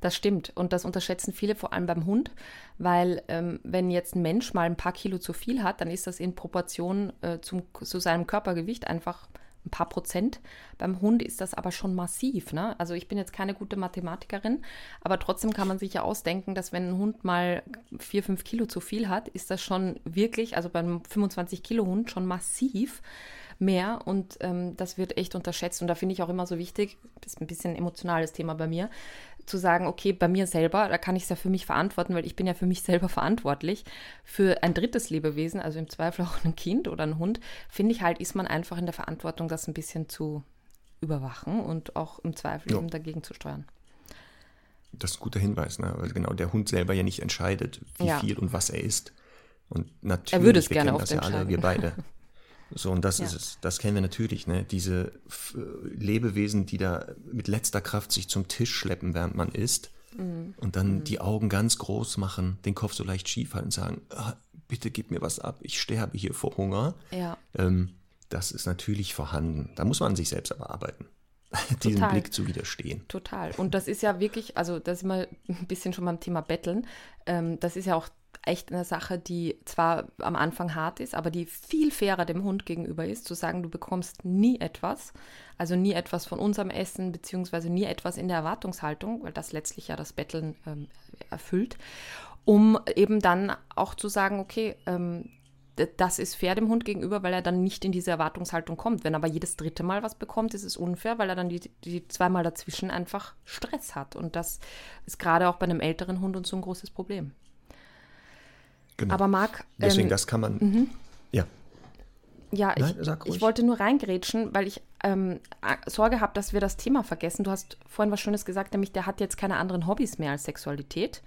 Das stimmt. Und das unterschätzen viele, vor allem beim Hund, weil ähm, wenn jetzt ein Mensch mal ein paar Kilo zu viel hat, dann ist das in Proportion äh, zum, zu seinem Körpergewicht einfach ein paar Prozent. Beim Hund ist das aber schon massiv. Ne? Also ich bin jetzt keine gute Mathematikerin, aber trotzdem kann man sich ja ausdenken, dass wenn ein Hund mal vier, fünf Kilo zu viel hat, ist das schon wirklich, also beim 25 Kilo Hund schon massiv mehr und ähm, das wird echt unterschätzt und da finde ich auch immer so wichtig, das ist ein bisschen ein emotionales Thema bei mir, zu sagen, okay, bei mir selber, da kann ich es ja für mich verantworten, weil ich bin ja für mich selber verantwortlich. Für ein drittes Lebewesen, also im Zweifel auch ein Kind oder ein Hund, finde ich halt, ist man einfach in der Verantwortung, das ein bisschen zu überwachen und auch im Zweifel ja. eben dagegen zu steuern. Das ist ein guter Hinweis, ne? weil genau der Hund selber ja nicht entscheidet, wie ja. viel und was er isst. Und natürlich, er würde es wir gerne kennen das ja alle, wir beide. [LAUGHS] So, und das ja. ist es. Das kennen wir natürlich, ne? Diese Lebewesen, die da mit letzter Kraft sich zum Tisch schleppen, während man isst. Mhm. Und dann mhm. die Augen ganz groß machen, den Kopf so leicht schief halten und sagen, ah, bitte gib mir was ab, ich sterbe hier vor Hunger. Ja. Ähm, das ist natürlich vorhanden. Da muss man an sich selbst aber arbeiten. [LAUGHS] Diesen Total. Blick zu widerstehen. Total. Und das ist ja wirklich, also das ist mal ein bisschen schon beim Thema Betteln. Ähm, das ist ja auch echt eine Sache, die zwar am Anfang hart ist, aber die viel fairer dem Hund gegenüber ist, zu sagen, du bekommst nie etwas, also nie etwas von unserem Essen, beziehungsweise nie etwas in der Erwartungshaltung, weil das letztlich ja das Betteln ähm, erfüllt, um eben dann auch zu sagen, okay, ähm, das ist fair dem Hund gegenüber, weil er dann nicht in diese Erwartungshaltung kommt. Wenn er aber jedes dritte Mal was bekommt, ist es unfair, weil er dann die, die zweimal dazwischen einfach Stress hat. Und das ist gerade auch bei einem älteren Hund und so ein großes Problem. Genau. Aber Marc. Deswegen, ähm, das kann man. Mhm. Ja. Ja, Nein, ich, ich, wollte nur reingrätschen, weil ich ähm, Sorge habe, dass wir das Thema vergessen. Du hast vorhin was Schönes gesagt, nämlich der hat jetzt keine anderen Hobbys mehr als Sexualität.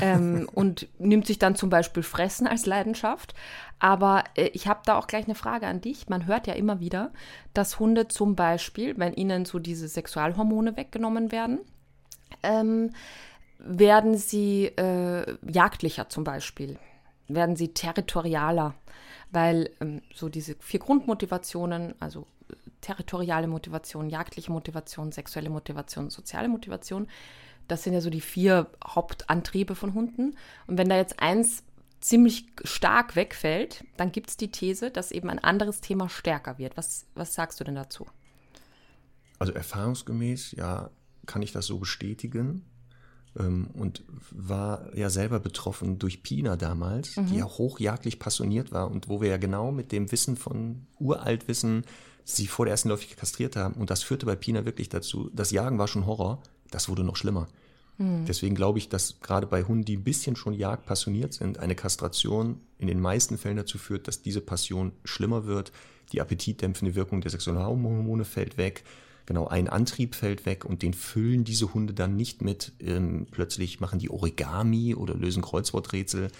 ähm, [LAUGHS] und nimmt sich dann zum Beispiel Fressen als Leidenschaft. Aber äh, ich habe da auch gleich eine Frage an dich. Man hört ja immer wieder, dass Hunde zum Beispiel, wenn ihnen so diese Sexualhormone weggenommen werden, ähm, werden sie äh, jagdlicher zum Beispiel, werden sie territorialer, weil ähm, so diese vier Grundmotivationen, also territoriale Motivation, jagdliche Motivation, sexuelle Motivation, soziale Motivation. Das sind ja so die vier Hauptantriebe von Hunden. Und wenn da jetzt eins ziemlich stark wegfällt, dann gibt es die These, dass eben ein anderes Thema stärker wird. Was, was sagst du denn dazu? Also erfahrungsgemäß, ja, kann ich das so bestätigen. Ähm, und war ja selber betroffen durch Pina damals, mhm. die ja hochjagdlich passioniert war und wo wir ja genau mit dem Wissen von Uraltwissen sie vor der ersten Läufigkeit kastriert haben. Und das führte bei Pina wirklich dazu, das Jagen war schon Horror, das wurde noch schlimmer. Mhm. Deswegen glaube ich, dass gerade bei Hunden, die ein bisschen schon jagdpassioniert sind, eine Kastration in den meisten Fällen dazu führt, dass diese Passion schlimmer wird. Die appetitdämpfende Wirkung der Sexualhormone fällt weg genau, ein Antrieb fällt weg und den füllen diese Hunde dann nicht mit, ähm, plötzlich machen die Origami oder lösen Kreuzworträtsel,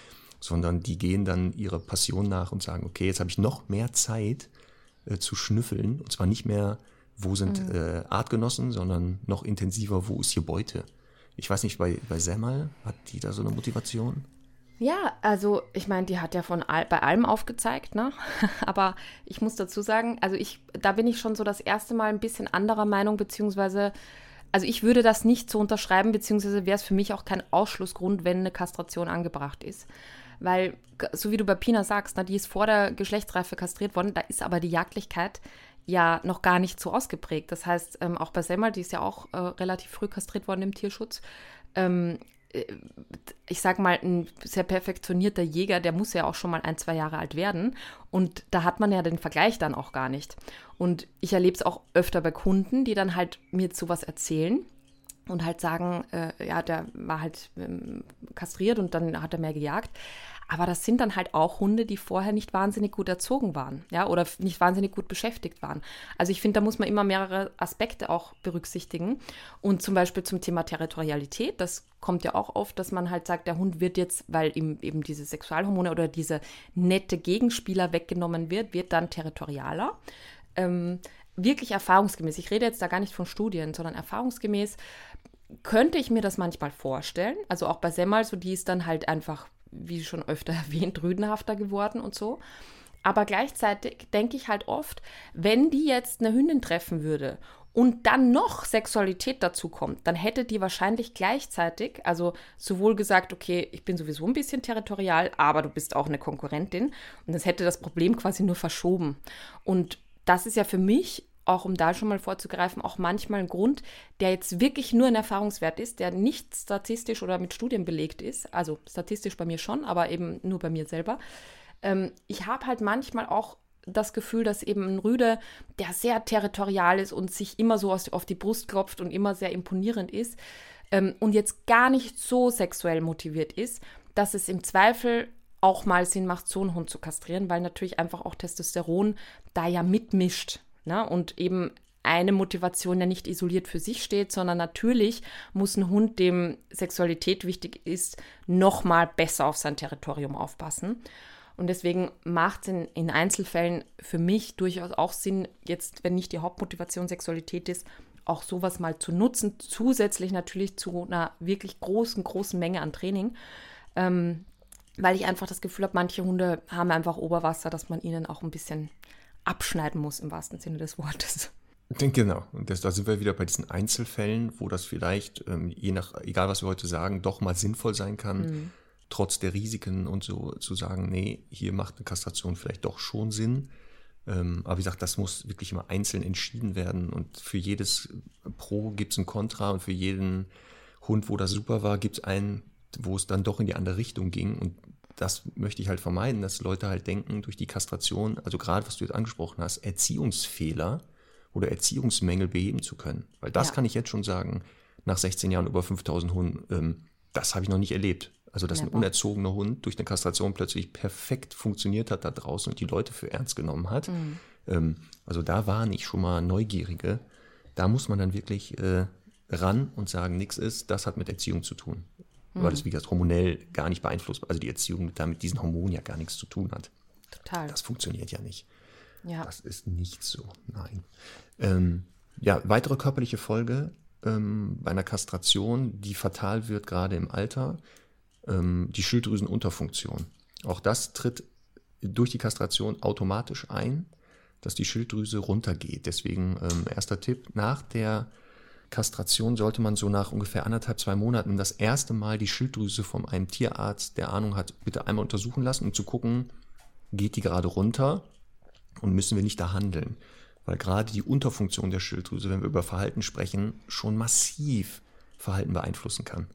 sondern die gehen dann ihrer Passion nach und sagen, okay, jetzt habe ich noch mehr Zeit äh, zu schnüffeln und zwar nicht mehr, wo sind mhm. äh, Artgenossen, sondern noch intensiver, wo ist hier Beute. Ich weiß nicht, bei, bei Semmel hat die da so eine Motivation? Ja, also ich meine, die hat ja von all, bei allem aufgezeigt, ne? [LAUGHS] Aber ich muss dazu sagen, also ich, da bin ich schon so das erste Mal ein bisschen anderer Meinung, beziehungsweise, also ich würde das nicht so unterschreiben, beziehungsweise wäre es für mich auch kein Ausschlussgrund, wenn eine Kastration angebracht ist. Weil, so wie du bei Pina sagst, na, die ist vor der Geschlechtsreife kastriert worden, da ist aber die Jagdlichkeit ja noch gar nicht so ausgeprägt. Das heißt, ähm, auch bei Semmel, die ist ja auch äh, relativ früh kastriert worden im Tierschutz, ähm, äh, ich sag mal, ein sehr perfektionierter Jäger, der muss ja auch schon mal ein, zwei Jahre alt werden. Und da hat man ja den Vergleich dann auch gar nicht. Und ich erlebe es auch öfter bei Kunden, die dann halt mir sowas erzählen und halt sagen, äh, ja, der war halt ähm, kastriert und dann hat er mehr gejagt. Aber das sind dann halt auch Hunde, die vorher nicht wahnsinnig gut erzogen waren, ja, oder nicht wahnsinnig gut beschäftigt waren. Also ich finde, da muss man immer mehrere Aspekte auch berücksichtigen. Und zum Beispiel zum Thema Territorialität, das kommt ja auch oft, dass man halt sagt, der Hund wird jetzt, weil ihm eben diese Sexualhormone oder diese nette Gegenspieler weggenommen wird, wird dann territorialer. Ähm, wirklich erfahrungsgemäß, ich rede jetzt da gar nicht von Studien, sondern erfahrungsgemäß könnte ich mir das manchmal vorstellen. Also auch bei Semmel, so die ist dann halt einfach wie schon öfter [LAUGHS] erwähnt, rüdenhafter geworden und so. Aber gleichzeitig denke ich halt oft, wenn die jetzt eine Hündin treffen würde und dann noch Sexualität dazu kommt, dann hätte die wahrscheinlich gleichzeitig, also sowohl gesagt, okay, ich bin sowieso ein bisschen territorial, aber du bist auch eine Konkurrentin. Und das hätte das Problem quasi nur verschoben. Und das ist ja für mich auch um da schon mal vorzugreifen, auch manchmal ein Grund, der jetzt wirklich nur ein Erfahrungswert ist, der nicht statistisch oder mit Studien belegt ist. Also statistisch bei mir schon, aber eben nur bei mir selber. Ähm, ich habe halt manchmal auch das Gefühl, dass eben ein Rüde, der sehr territorial ist und sich immer so auf die Brust klopft und immer sehr imponierend ist ähm, und jetzt gar nicht so sexuell motiviert ist, dass es im Zweifel auch mal Sinn macht, so einen Hund zu kastrieren, weil natürlich einfach auch Testosteron da ja mitmischt Ne? Und eben eine Motivation ja nicht isoliert für sich steht, sondern natürlich muss ein Hund, dem Sexualität wichtig ist, noch mal besser auf sein Territorium aufpassen. Und deswegen macht es in, in, Einzelfällen für mich durchaus auch Sinn, jetzt, wenn nicht die Hauptmotivation Sexualität ist, auch sowas mal zu nutzen, zusätzlich natürlich zu einer wirklich großen, großen Menge an Training. Ähm, weil ich einfach das Gefühl habe, manche Hunde haben einfach Oberwasser, dass man ihnen auch ein bisschen abschneiden muss im wahrsten Sinne des Wortes. Genau, und das, da sind wir wieder bei diesen Einzelfällen, wo das vielleicht, ähm, je nach, egal was wir heute sagen, doch mal sinnvoll sein kann, mhm. trotz der Risiken und so zu sagen, nee, hier macht eine Kastration vielleicht doch schon Sinn. Ähm, aber wie gesagt, das muss wirklich immer einzeln entschieden werden und für jedes Pro gibt es ein Contra und für jeden Hund, wo das super war, gibt es einen, wo es dann doch in die andere Richtung ging und das möchte ich halt vermeiden, dass Leute halt denken, durch die Kastration, also gerade was du jetzt angesprochen hast, Erziehungsfehler oder Erziehungsmängel beheben zu können. Weil das ja. kann ich jetzt schon sagen, nach 16 Jahren über 5000 Hunden, ähm, das habe ich noch nicht erlebt. Also, dass ja, ein unerzogener Hund durch eine Kastration plötzlich perfekt funktioniert hat da draußen und die Leute für ernst genommen hat. Mhm. Ähm, also, da waren ich schon mal Neugierige. Da muss man dann wirklich äh, ran und sagen, nichts ist, das hat mit Erziehung zu tun mhm. weil das, wie gesagt, hormonell gar nicht beeinflusst, also die Erziehung da mit diesen Hormonen ja gar nichts zu tun hat. Total. Das funktioniert ja nicht. Ja. Das ist nicht so, nein. Ähm, ja, weitere körperliche Folge ähm, bei einer Kastration, die fatal wird, gerade im Alter, ähm, die Schilddrüsenunterfunktion. Auch das tritt durch die Kastration automatisch ein. dass die Schilddrüse runtergeht. Deswegen ähm, erster Tipp, nach der Kastration sollte man so nach ungefähr anderthalb, zwei Monaten das erste Mal die Schilddrüse von einem Tierarzt, der Ahnung hat, bitte einmal untersuchen lassen, um zu gucken, geht die gerade runter und müssen wir nicht da handeln. Weil gerade die Unterfunktion der Schilddrüse, wenn wir über Verhalten sprechen, schon massiv Verhalten beeinflussen kann.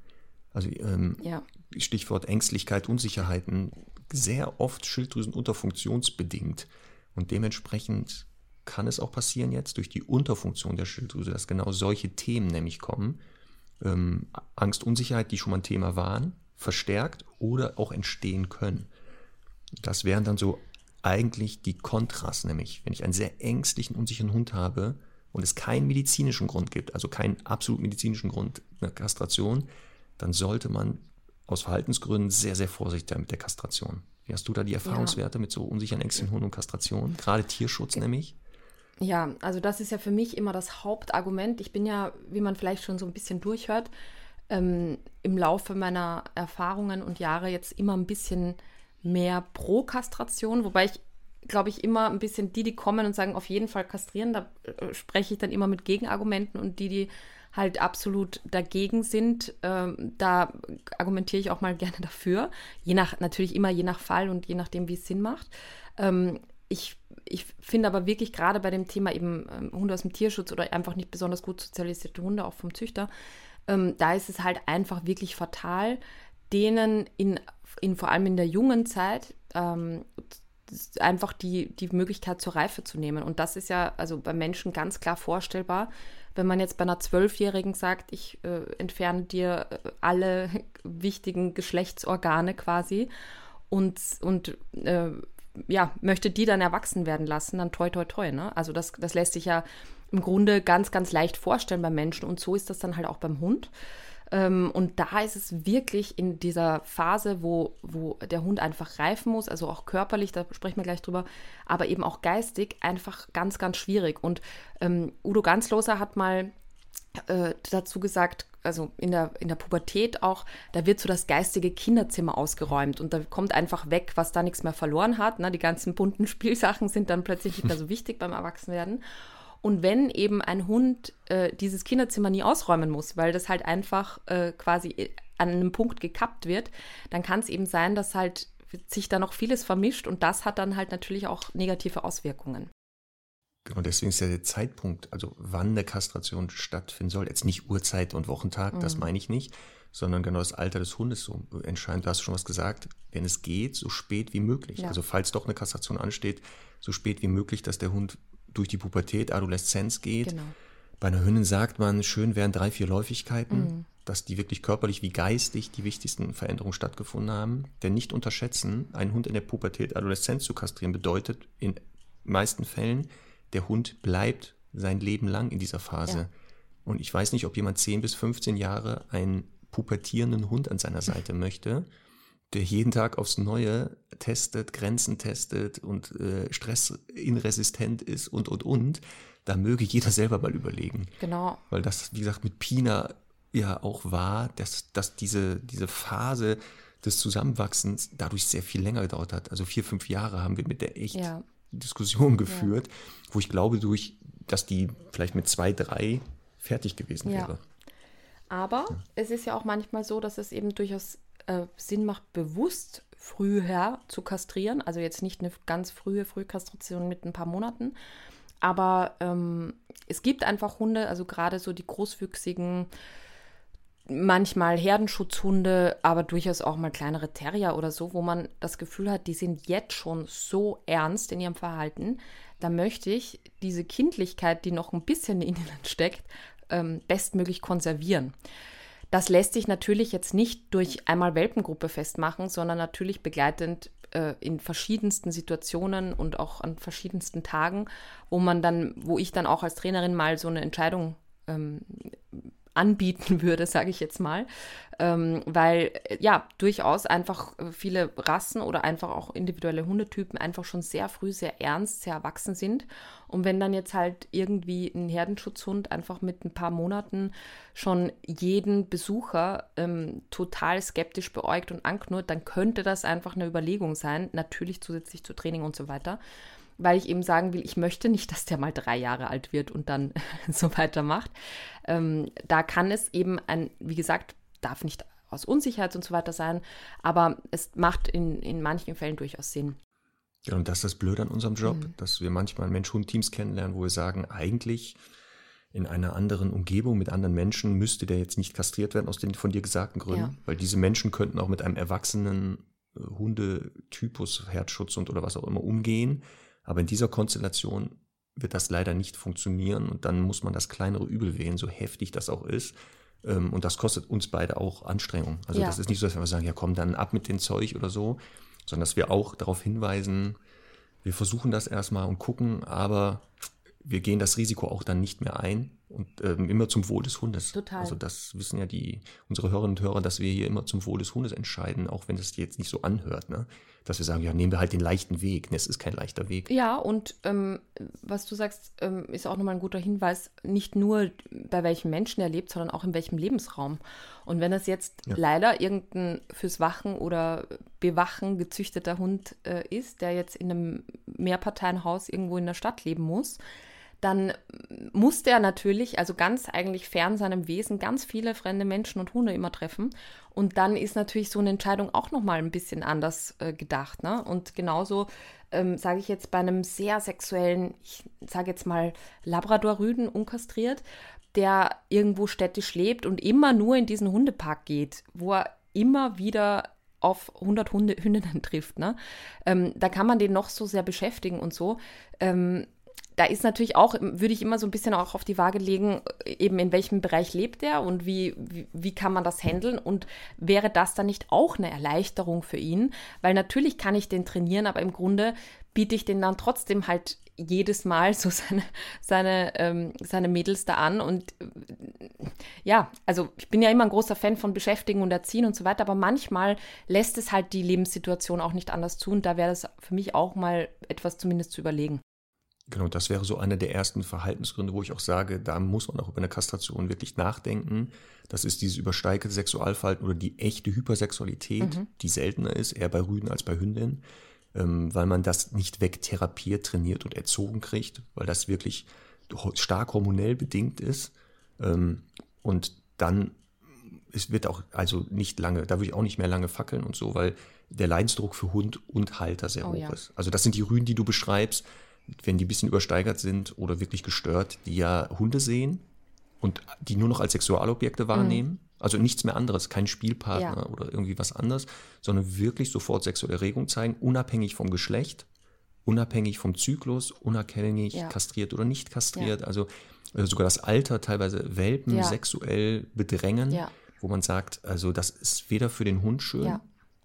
Also ähm, ja. Stichwort Ängstlichkeit, Unsicherheiten, sehr oft Schilddrüsenunterfunktionsbedingt. Und dementsprechend kann es auch passieren jetzt durch die Unterfunktion der Schilddrüse, dass genau solche Themen nämlich kommen. Ähm, Angst, Unsicherheit, die schon mal ein Thema waren, verstärkt oder auch entstehen können. Das wären dann so eigentlich die Kontras, nämlich wenn ich einen sehr ängstlichen, unsicheren Hund habe und es keinen medizinischen Grund gibt, also keinen absolut medizinischen Grund einer Kastration, dann sollte man aus Verhaltensgründen sehr, sehr vorsichtig sein mit der Kastration. Wie hast du da die Erfahrungswerte ja. mit so unsicheren, ängstlichen Hunden und Kastration? Gerade Tierschutz nämlich? Ja, also das ist ja für mich immer das Hauptargument. Ich bin ja, wie man vielleicht schon so ein bisschen durchhört, ähm, im Laufe meiner Erfahrungen und Jahre jetzt immer ein bisschen mehr pro Kastration, wobei ich glaube ich, immer ein bisschen die, die kommen und sagen, auf jeden Fall kastrieren, da äh, spreche ich dann immer mit Gegenargumenten und die, die halt absolut dagegen sind, ähm, da argumentiere ich auch mal [LAUGHS] gerne dafür. Je nach, natürlich immer je nach Fall und je nachdem, wie es Sinn macht. Ähm, ich ich finde aber wirklich gerade bei dem Thema eben ähm, Hunde aus dem Tierschutz oder einfach nicht besonders gut sozialisierte Hunde, auch vom Züchter, ähm, da ist es halt einfach wirklich fatal, denen in, in vor allem in der jungen Zeit ähm, einfach die, die Möglichkeit zur Reife zu nehmen. Und das ist ja also bei Menschen ganz klar vorstellbar. Wenn man jetzt bei einer Zwölfjährigen sagt, ich äh, entferne dir äh, alle [LAUGHS] wichtigen Geschlechtsorgane quasi und, und äh, ja, möchte die dann erwachsen werden lassen, dann toi, toi, toi. Ne? Also das, das lässt sich ja im Grunde ganz, ganz leicht vorstellen beim Menschen und so ist das dann halt auch beim Hund. Ähm, und da ist es wirklich in dieser Phase, wo, wo der Hund einfach reifen muss, also auch körperlich, da sprechen wir gleich drüber, aber eben auch geistig einfach ganz, ganz schwierig. Und ähm, Udo Ganzloser hat mal äh, dazu gesagt, also in der, in der Pubertät auch, da wird so das geistige Kinderzimmer ausgeräumt und da kommt einfach weg, was da nichts mehr verloren hat. Ne? Die ganzen bunten [LAUGHS] Spielsachen sind dann plötzlich nicht mehr so wichtig beim Erwachsenwerden. Und wenn eben ein Hund äh, dieses Kinderzimmer nie ausräumen muss, weil das halt einfach äh, quasi an einem Punkt gekappt wird, dann kann es eben sein, dass halt sich da noch vieles vermischt und das hat dann halt natürlich auch negative Auswirkungen. Genau, deswegen ist ja der Zeitpunkt, also wann eine Kastration stattfinden soll, jetzt nicht Uhrzeit und Wochentag, mhm. das meine ich nicht, sondern genau das Alter des Hundes so entscheidend. Du hast schon was gesagt, wenn es geht, so spät wie möglich. Ja. Also falls doch eine Kastration ansteht, so spät wie möglich, dass der Hund durch die Pubertät, Adoleszenz geht. Genau. Bei einer Hündin sagt man, schön wären drei, vier Läufigkeiten, mhm. dass die wirklich körperlich wie geistig die wichtigsten Veränderungen stattgefunden haben. Denn nicht unterschätzen, einen Hund in der Pubertät, Adoleszenz zu kastrieren, bedeutet in meisten Fällen, der Hund bleibt sein Leben lang in dieser Phase. Ja. Und ich weiß nicht, ob jemand 10 bis 15 Jahre einen pubertierenden Hund an seiner Seite [LAUGHS] möchte, der jeden Tag aufs Neue testet, Grenzen testet und äh, stressinresistent ist und, und, und. Da möge jeder selber mal überlegen. Genau. Weil das, wie gesagt, mit Pina ja auch war, dass, dass diese, diese Phase des Zusammenwachsens dadurch sehr viel länger gedauert hat. Also vier, fünf Jahre haben wir mit der echt ja. Diskussion geführt, ja. wo ich glaube, durch, dass die vielleicht mit zwei, drei fertig gewesen ja. wäre. Aber ja. es ist ja auch manchmal so, dass es eben durchaus äh, Sinn macht, bewusst früher zu kastrieren. Also jetzt nicht eine ganz frühe Frühkastration mit ein paar Monaten. Aber ähm, es gibt einfach Hunde, also gerade so die großwüchsigen, manchmal Herdenschutzhunde, aber durchaus auch mal kleinere Terrier oder so, wo man das Gefühl hat, die sind jetzt schon so ernst in ihrem Verhalten. Da möchte ich diese Kindlichkeit, die noch ein bisschen in ihnen [LAUGHS] steckt, ähm, bestmöglich konservieren. Das lässt sich natürlich jetzt nicht durch einmal Welpengruppe festmachen, sondern natürlich begleitend äh, in verschiedensten Situationen und auch an verschiedensten Tagen, wo man dann, wo ich dann auch als Trainerin mal so eine Entscheidung ähm, anbieten [LAUGHS] würde, sage ich jetzt mal, ähm, weil äh, ja durchaus einfach äh, viele Rassen oder einfach auch individuelle Hundetypen einfach schon sehr früh sehr ernst, sehr erwachsen sind. Und wenn dann jetzt halt irgendwie ein Herdenschutzhund einfach mit ein paar Monaten schon jeden Besucher ähm, total skeptisch beäugt und anknurrt, dann könnte das einfach eine Überlegung sein, natürlich zusätzlich zu Training und so weiter weil ich eben sagen will, ich möchte nicht, dass der mal drei Jahre alt wird und dann [LAUGHS] so weitermacht. Ähm, da kann es eben ein, wie gesagt, darf nicht aus Unsicherheit und so weiter sein, aber es macht in, in manchen Fällen durchaus Sinn. Ja, und das ist das Blöde an unserem Job, mhm. dass wir manchmal Mensch-Hund-Teams kennenlernen, wo wir sagen, eigentlich in einer anderen Umgebung mit anderen Menschen müsste der jetzt nicht kastriert werden aus den von dir gesagten Gründen, ja. weil diese Menschen könnten auch mit einem erwachsenen äh, Hundetypus, Herzschutz und oder was auch immer umgehen. Aber in dieser Konstellation wird das leider nicht funktionieren und dann muss man das kleinere Übel wählen, so heftig das auch ist. Ähm, und das kostet uns beide auch Anstrengung. Also ja. das ist nicht so, dass wir sagen, ja komm, dann ab mit dem Zeug oder so, sondern dass wir auch darauf hinweisen, wir versuchen das erstmal und gucken, aber wir gehen das Risiko auch dann nicht mehr ein und ähm, immer zum Wohl des Hundes. Total. Also das wissen ja die unsere Hörerinnen und Hörer, dass wir hier immer zum Wohl des Hundes entscheiden, auch wenn es jetzt nicht so anhört, ne? Dass wir sagen, ja, nehmen wir halt den leichten Weg. Ne, es ist kein leichter Weg. Ja, und ähm, was du sagst, ähm, ist auch nochmal ein guter Hinweis, nicht nur bei welchem Menschen er lebt, sondern auch in welchem Lebensraum. Und wenn es jetzt ja. leider irgendein fürs Wachen oder Bewachen gezüchteter Hund äh, ist, der jetzt in einem Mehrparteienhaus irgendwo in der Stadt leben muss, dann musste er natürlich, also ganz eigentlich fern seinem Wesen, ganz viele fremde Menschen und Hunde immer treffen. Und dann ist natürlich so eine Entscheidung auch nochmal ein bisschen anders äh, gedacht. Ne? Und genauso ähm, sage ich jetzt bei einem sehr sexuellen, ich sage jetzt mal Labrador-Rüden unkastriert, der irgendwo städtisch lebt und immer nur in diesen Hundepark geht, wo er immer wieder auf 100 Hunde, Hündinnen trifft. Ne? Ähm, da kann man den noch so sehr beschäftigen und so. Ähm, da ist natürlich auch, würde ich immer so ein bisschen auch auf die Waage legen, eben in welchem Bereich lebt er und wie, wie, wie, kann man das handeln und wäre das dann nicht auch eine Erleichterung für ihn? Weil natürlich kann ich den trainieren, aber im Grunde biete ich den dann trotzdem halt jedes Mal [LAUGHS] so seine, seine, ähm, seine Mädels da an. Und äh, ja, also ich bin ja immer ein großer Fan von Beschäftigen und Erziehen und so weiter, aber manchmal lässt es halt die Lebenssituation auch nicht anders zu. Und da wäre das für mich auch mal etwas zumindest zu überlegen. Genau, das wäre so einer der ersten Verhaltensgründe, wo ich auch sage, da muss man auch über eine Kastration wirklich nachdenken. Das ist dieses übersteigerte Sexualverhalten oder die echte Hypersexualität, mhm. die seltener ist, eher bei Rüden als bei Hündinnen, ähm, weil man das nicht wegtherapiert, trainiert und erzogen kriegt, weil das wirklich stark hormonell bedingt ist. Ähm, und dann es wird auch also nicht lange, da würde ich auch nicht mehr lange fackeln und so, weil der Leidensdruck für Hund und Halter sehr oh, hoch ja. ist. Also das sind die Rüden, die du beschreibst wenn die ein bisschen übersteigert sind oder wirklich gestört, die ja Hunde sehen und die nur noch als Sexualobjekte wahrnehmen. Mhm. Also nichts mehr anderes, kein Spielpartner ja. oder irgendwie was anderes, sondern wirklich sofort sexuelle Erregung zeigen, unabhängig vom Geschlecht, unabhängig vom Zyklus, unabhängig ja. kastriert oder nicht kastriert. Ja. Also äh, sogar das Alter, teilweise Welpen sexuell bedrängen, wo man sagt, also das ist weder für den Hund schön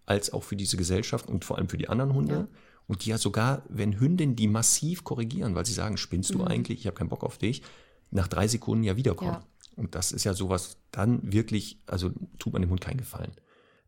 als auch für diese Gesellschaft und vor allem für die anderen Hunde und die ja sogar, wenn Hündinnen die massiv korrigieren, weil sie sagen, spinnst du mhm. eigentlich, ich habe keinen Bock auf dich, nach drei Sekunden ja wiederkommen. Ja. Und das ist ja sowas, dann wirklich, also tut man dem Hund keinen Gefallen.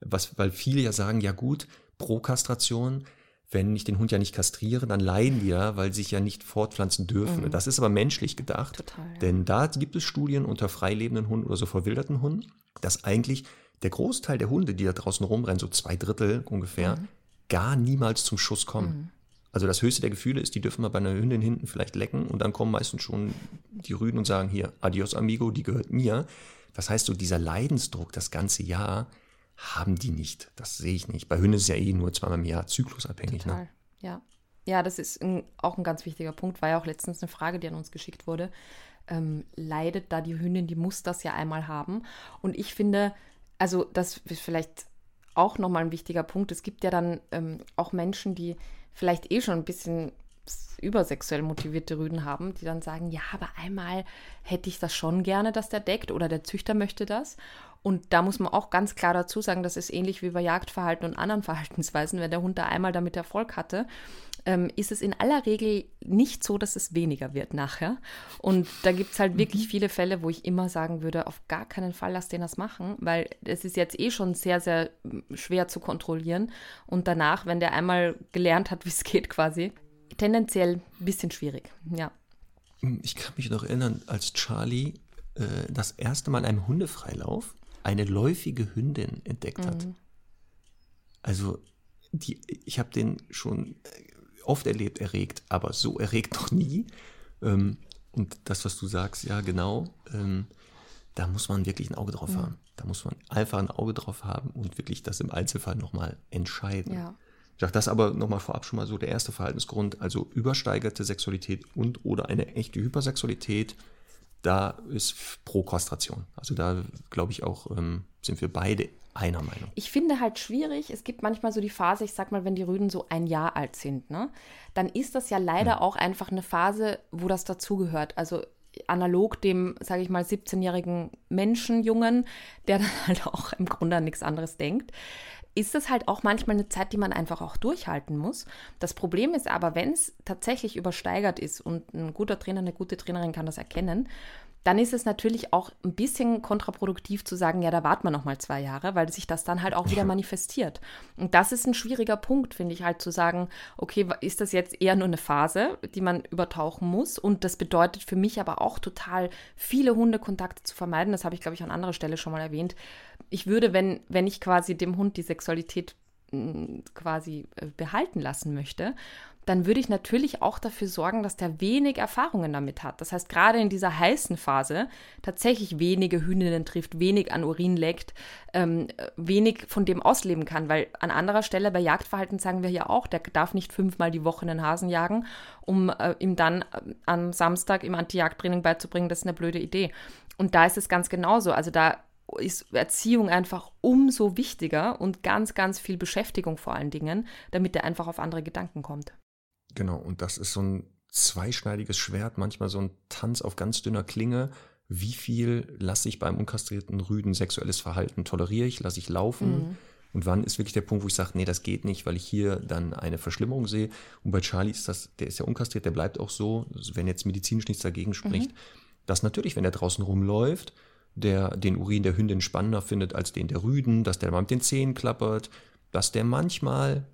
Was, weil viele ja sagen, ja gut, pro Kastration, wenn ich den Hund ja nicht kastriere, dann leiden die ja, weil sie sich ja nicht fortpflanzen dürfen. Mhm. Das ist aber menschlich gedacht. Total. Denn da gibt es Studien unter freilebenden Hunden oder so verwilderten Hunden, dass eigentlich der Großteil der Hunde, die da draußen rumrennen, so zwei Drittel ungefähr, mhm gar niemals zum Schuss kommen. Mhm. Also das höchste der Gefühle ist, die dürfen mal bei einer Hündin hinten vielleicht lecken und dann kommen meistens schon die Rüden und sagen, hier, adios amigo, die gehört mir. Das heißt, so dieser Leidensdruck das ganze Jahr haben die nicht. Das sehe ich nicht. Bei Hünden ist es ja eh nur zweimal im Jahr zyklusabhängig. Ne? Total, ne? ja. Ja, das ist ein, auch ein ganz wichtiger Punkt. War ja auch letztens eine Frage, die an uns geschickt wurde. Ähm, leidet da die Hündin, die muss das ja einmal haben. Und ich finde, also das ist vielleicht auch nochmal ein wichtiger Punkt. Es gibt ja dann ähm, auch Menschen, die vielleicht eh schon ein bisschen übersexuell motivierte Rüden haben, die dann sagen, ja, aber einmal hätte ich das schon gerne, dass der deckt oder der Züchter möchte das. Und da muss man auch ganz klar dazu sagen, das ist ähnlich wie bei Jagdverhalten und anderen [LAUGHS] Verhaltensweisen. Wenn der Hund da einmal damit Erfolg hatte, ähm, ist es in aller Regel nicht so, dass es weniger wird nachher. Und da gibt es halt mhm. wirklich viele Fälle, wo ich immer sagen würde, auf gar keinen Fall lass den das machen, weil es ist jetzt eh schon sehr, sehr schwer zu kontrollieren. Und danach, wenn der einmal gelernt hat, [LAUGHS] wie es geht quasi, tendenziell ein bisschen schwierig, ja. Ich kann mich noch erinnern, als Charlie äh, das erste Mal in einem Hundefreilauf eine läufige Hündin entdeckt hat. Mhm. Also, die, ich habe den schon oft erlebt, erregt, aber so erregt [LAUGHS] noch nie. Ähm, und das, was du sagst, ja, genau, ähm, da muss man wirklich ein Auge drauf mhm. haben. Da muss man einfach ein Auge drauf haben und wirklich das im Einzelfall nochmal entscheiden. Ja. Ich sage das aber nochmal vorab schon mal so der erste Verhaltensgrund, also übersteigerte Sexualität und oder eine echte Hypersexualität, da ist pro Kastration. Also da glaube ich auch, ähm, sind wir beide einer Meinung. Ich finde halt schwierig, es gibt manchmal so die Phase, ich sag mal, wenn die Rüden so ein Jahr alt sind, ne, dann ist das ja leider hm. auch einfach eine Phase, wo das dazugehört. Also analog dem, sage ich mal, 17-jährigen Menschenjungen, der dann [LAUGHS] halt auch im Grunde an nichts anderes denkt, ist das halt auch manchmal eine Zeit, die man einfach auch durchhalten muss. Das Problem ist aber, wenn es tatsächlich übersteigert ist und ein guter Trainer, eine gute Trainerin kann das erkennen, dann ist es natürlich auch ein bisschen kontraproduktiv zu sagen, ja, da warten wir noch mal zwei Jahre, weil sich das dann halt auch wieder manifestiert. Und das ist ein schwieriger Punkt, finde ich, halt zu sagen, okay, ist das jetzt eher nur eine Phase, die man übertauchen muss? Und das bedeutet für mich aber auch total viele Hundekontakte zu vermeiden. Das habe ich, glaube ich, an anderer Stelle schon mal erwähnt. Ich würde, wenn, wenn ich quasi dem Hund die Sexualität hm, quasi äh, behalten lassen möchte dann würde ich natürlich auch dafür sorgen, dass der wenig Erfahrungen damit hat. Das heißt, gerade in dieser heißen Phase tatsächlich wenige Hündinnen trifft, wenig an Urin leckt, ähm, wenig von dem ausleben kann, weil an anderer Stelle bei Jagdverhalten sagen wir ja auch, der darf nicht fünfmal die Woche einen Hasen jagen, um äh, ihm dann äh, am Samstag im Anti-Jagd-Training beizubringen, das ist eine blöde Idee. Und da ist es ganz genauso. Also da ist Erziehung einfach umso wichtiger und ganz, ganz viel Beschäftigung vor allen Dingen, damit er einfach auf andere Gedanken kommt. Genau, und das ist so ein zweischneidiges Schwert, manchmal so ein Tanz auf ganz dünner Klinge. Wie viel lasse ich beim unkastrierten Rüden sexuelles Verhalten toleriere ich, lasse ich laufen? Mhm. Und wann ist wirklich der Punkt, wo ich sage, nee, das geht nicht, weil ich hier dann eine Verschlimmerung sehe. Und bei Charlie ist das, der ist ja unkastriert, der bleibt auch so, wenn jetzt medizinisch nichts dagegen spricht, mhm. dass natürlich, wenn er draußen rumläuft, der den Urin der Hündin spannender findet als den der Rüden, dass der mal mit den Zähnen klappert, dass der manchmal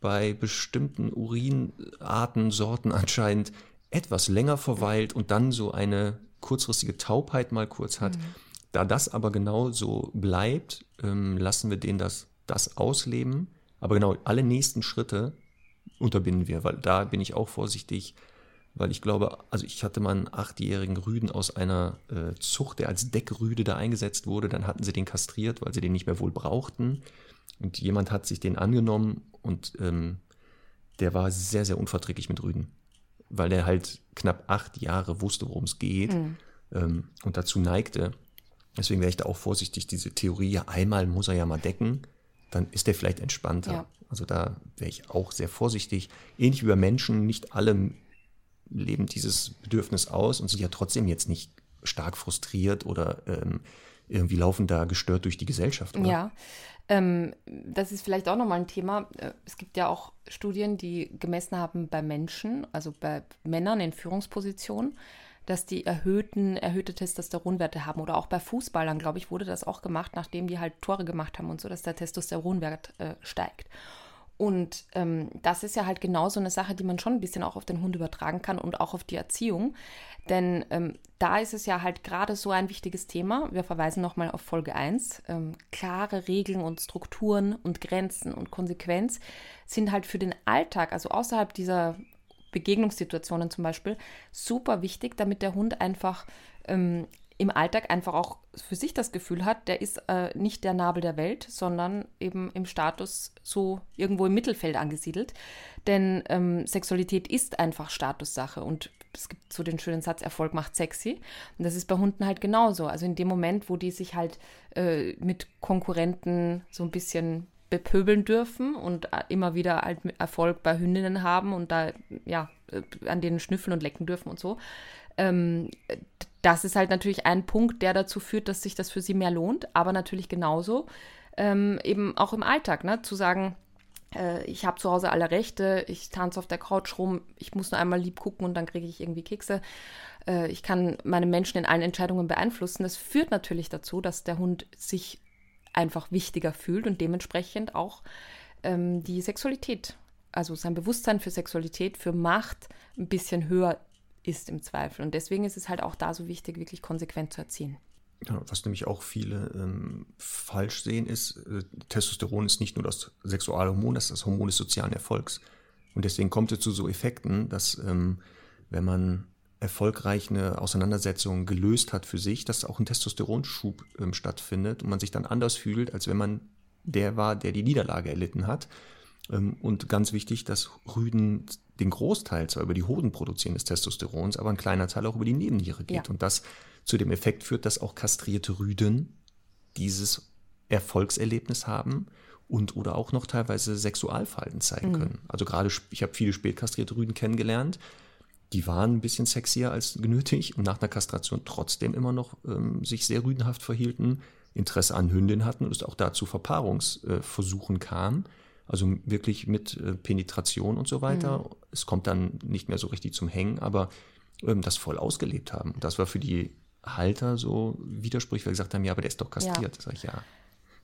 bei bestimmten Urinarten, Sorten anscheinend etwas länger verweilt und dann so eine kurzfristige Taubheit mal kurz hat. Mhm. Da das aber genau so bleibt, ähm, lassen wir den das, das ausleben. Aber genau, alle nächsten Schritte unterbinden wir, weil da bin ich auch vorsichtig, weil ich glaube, also ich hatte mal einen achtjährigen Rüden aus einer äh, Zucht, der als Deckrüde da eingesetzt wurde. Dann hatten sie den kastriert, weil sie den nicht mehr wohl brauchten. Und jemand hat sich den angenommen und ähm, der war sehr, sehr unverträglich mit Rüden, weil der halt knapp acht Jahre wusste, worum es geht mhm. ähm, und dazu neigte. Deswegen wäre ich da auch vorsichtig, diese Theorie, ja, einmal muss er ja mal decken, dann ist der vielleicht entspannter. Ja. Also da wäre ich auch sehr vorsichtig. Ähnlich wie bei Menschen, nicht alle leben dieses Bedürfnis aus und sind ja trotzdem jetzt nicht stark frustriert oder ähm, irgendwie laufen da gestört durch die Gesellschaft. Oder? Ja, ähm, das ist vielleicht auch nochmal ein Thema. Äh, es gibt ja auch Studien, die gemessen haben bei Menschen, also bei Männern in Führungspositionen, dass die erhöhten, erhöhte Testosteronwerte haben. Oder auch bei Fußballern, glaube ich, wurde das auch gemacht, nachdem die halt Tore gemacht haben und so, dass der Testosteronwert äh, steigt. Und ähm, das ist ja halt genau so eine Sache, die man schon ein bisschen auch auf den Hund übertragen kann und auch auf die Erziehung. Denn ähm, da ist es ja halt gerade so ein wichtiges Thema. Wir verweisen nochmal auf Folge 1. Ähm, klare Regeln und Strukturen und Grenzen und Konsequenz sind halt für den Alltag, also außerhalb dieser Begegnungssituationen zum Beispiel, super wichtig, damit der Hund einfach ähm, im Alltag einfach auch für sich das Gefühl hat, der ist äh, nicht der Nabel der Welt, sondern eben im Status so irgendwo im Mittelfeld angesiedelt. Denn ähm, Sexualität ist einfach Statussache und es gibt so den schönen Satz, Erfolg macht sexy. Und das ist bei Hunden halt genauso. Also in dem Moment, wo die sich halt äh, mit Konkurrenten so ein bisschen bepöbeln dürfen und äh, immer wieder halt Erfolg bei Hündinnen haben und da ja äh, an denen schnüffeln und lecken dürfen und so, ähm, das ist halt natürlich ein Punkt, der dazu führt, dass sich das für sie mehr lohnt, aber natürlich genauso ähm, eben auch im Alltag, ne, zu sagen, äh, ich habe zu Hause alle Rechte, ich tanze auf der Couch rum, ich muss nur einmal lieb gucken und dann kriege ich irgendwie Kekse. Äh, ich kann meine Menschen in allen Entscheidungen beeinflussen. Das führt natürlich dazu, dass der Hund sich einfach wichtiger fühlt und dementsprechend auch ähm, die Sexualität, also sein Bewusstsein für Sexualität, für Macht ein bisschen höher ist im Zweifel. Und deswegen ist es halt auch da so wichtig, wirklich konsequent zu erziehen. Ja, was nämlich auch viele ähm, falsch sehen, ist, äh, Testosteron ist nicht nur das Sexualhormon, das ist das Hormon des sozialen Erfolgs. Und deswegen kommt es zu so Effekten, dass ähm, wenn man erfolgreich eine Auseinandersetzung gelöst hat für sich, dass auch ein Testosteronschub ähm, stattfindet und man sich dann anders fühlt, als wenn man der war, der die Niederlage erlitten hat. Ähm, und ganz wichtig, dass Rüden den Großteil zwar über die Hoden produzieren des Testosterons, aber ein kleiner Teil auch über die Nebenniere geht. Ja. Und das zu dem Effekt führt, dass auch kastrierte Rüden dieses Erfolgserlebnis haben und oder auch noch teilweise Sexualverhalten zeigen mhm. können. Also gerade, ich habe viele spätkastrierte Rüden kennengelernt, die waren ein bisschen sexier als genötigt und nach einer Kastration trotzdem immer noch ähm, sich sehr rüdenhaft verhielten, Interesse an Hündin hatten und es auch dazu Verpaarungsversuchen äh, kam. Also wirklich mit äh, Penetration und so weiter. Mhm. Es kommt dann nicht mehr so richtig zum Hängen, aber ähm, das voll ausgelebt haben. Das war für die Halter so widersprüchlich, weil sie gesagt haben, ja, aber der ist doch kastriert. Ja. Sag ich, ja.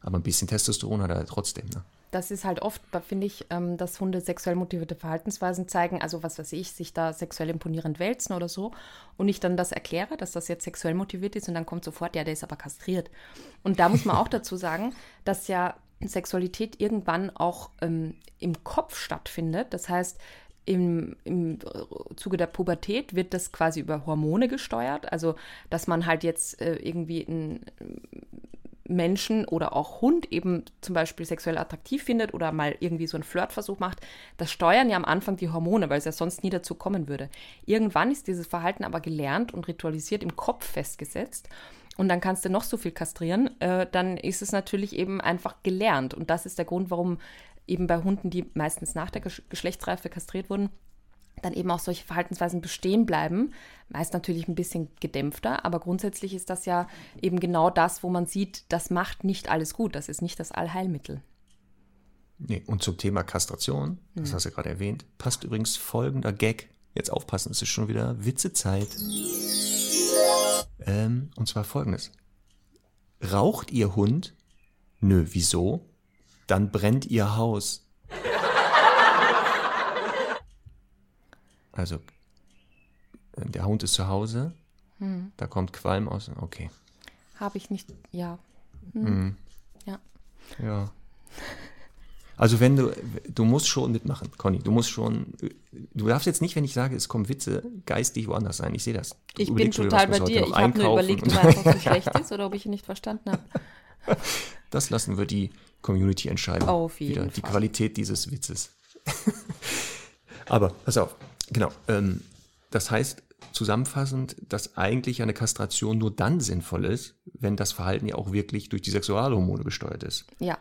Aber ein bisschen Testosteron hat er trotzdem. Ne? Das ist halt oft, finde ich, ähm, dass Hunde sexuell motivierte Verhaltensweisen zeigen, also was weiß ich, sich da sexuell imponierend wälzen oder so. Und ich dann das erkläre, dass das jetzt sexuell motiviert ist und dann kommt sofort, ja, der ist aber kastriert. Und da muss man auch [LAUGHS] dazu sagen, dass ja Sexualität irgendwann auch ähm, im Kopf stattfindet. Das heißt, im, im Zuge der Pubertät wird das quasi über Hormone gesteuert. Also, dass man halt jetzt äh, irgendwie einen Menschen oder auch Hund eben zum Beispiel sexuell attraktiv findet oder mal irgendwie so einen Flirtversuch macht, das steuern ja am Anfang die Hormone, weil es ja sonst nie dazu kommen würde. Irgendwann ist dieses Verhalten aber gelernt und ritualisiert im Kopf festgesetzt. Und dann kannst du noch so viel kastrieren, äh, dann ist es natürlich eben einfach gelernt. Und das ist der Grund, warum eben bei Hunden, die meistens nach der Geschlechtsreife kastriert wurden, dann eben auch solche Verhaltensweisen bestehen bleiben. Meist natürlich ein bisschen gedämpfter, aber grundsätzlich ist das ja eben genau das, wo man sieht, das macht nicht alles gut. Das ist nicht das Allheilmittel. Nee, und zum Thema Kastration, das hm. hast du ja gerade erwähnt, passt übrigens folgender Gag. Jetzt aufpassen, es ist schon wieder Witzezeit. Ähm, und zwar folgendes. Raucht Ihr Hund? Nö, wieso? Dann brennt Ihr Haus. Also äh, der Hund ist zu Hause, hm. da kommt Qualm aus. Okay. Habe ich nicht, ja. Hm. hm. Ja. Ja. [LAUGHS] Also wenn du, du musst schon mitmachen, Conny, du musst schon, du darfst jetzt nicht, wenn ich sage, es kommen Witze, geistig woanders sein. Ich sehe das. Du ich bin total bei dir. Ich habe nur überlegt, ob [LAUGHS] so schlecht ist oder ob ich ihn nicht verstanden habe. [LAUGHS] Das lassen wir die Community entscheiden. Auf jeden Wieder Fall. Die Qualität dieses Witzes. [LAUGHS] Aber pass auf, Genau. Ähm, das heißt zusammenfassend, dass eigentlich eine Kastration nur dann sinnvoll ist, wenn das Verhalten ja auch wirklich durch die Sexualhormone gesteuert ist. Ja.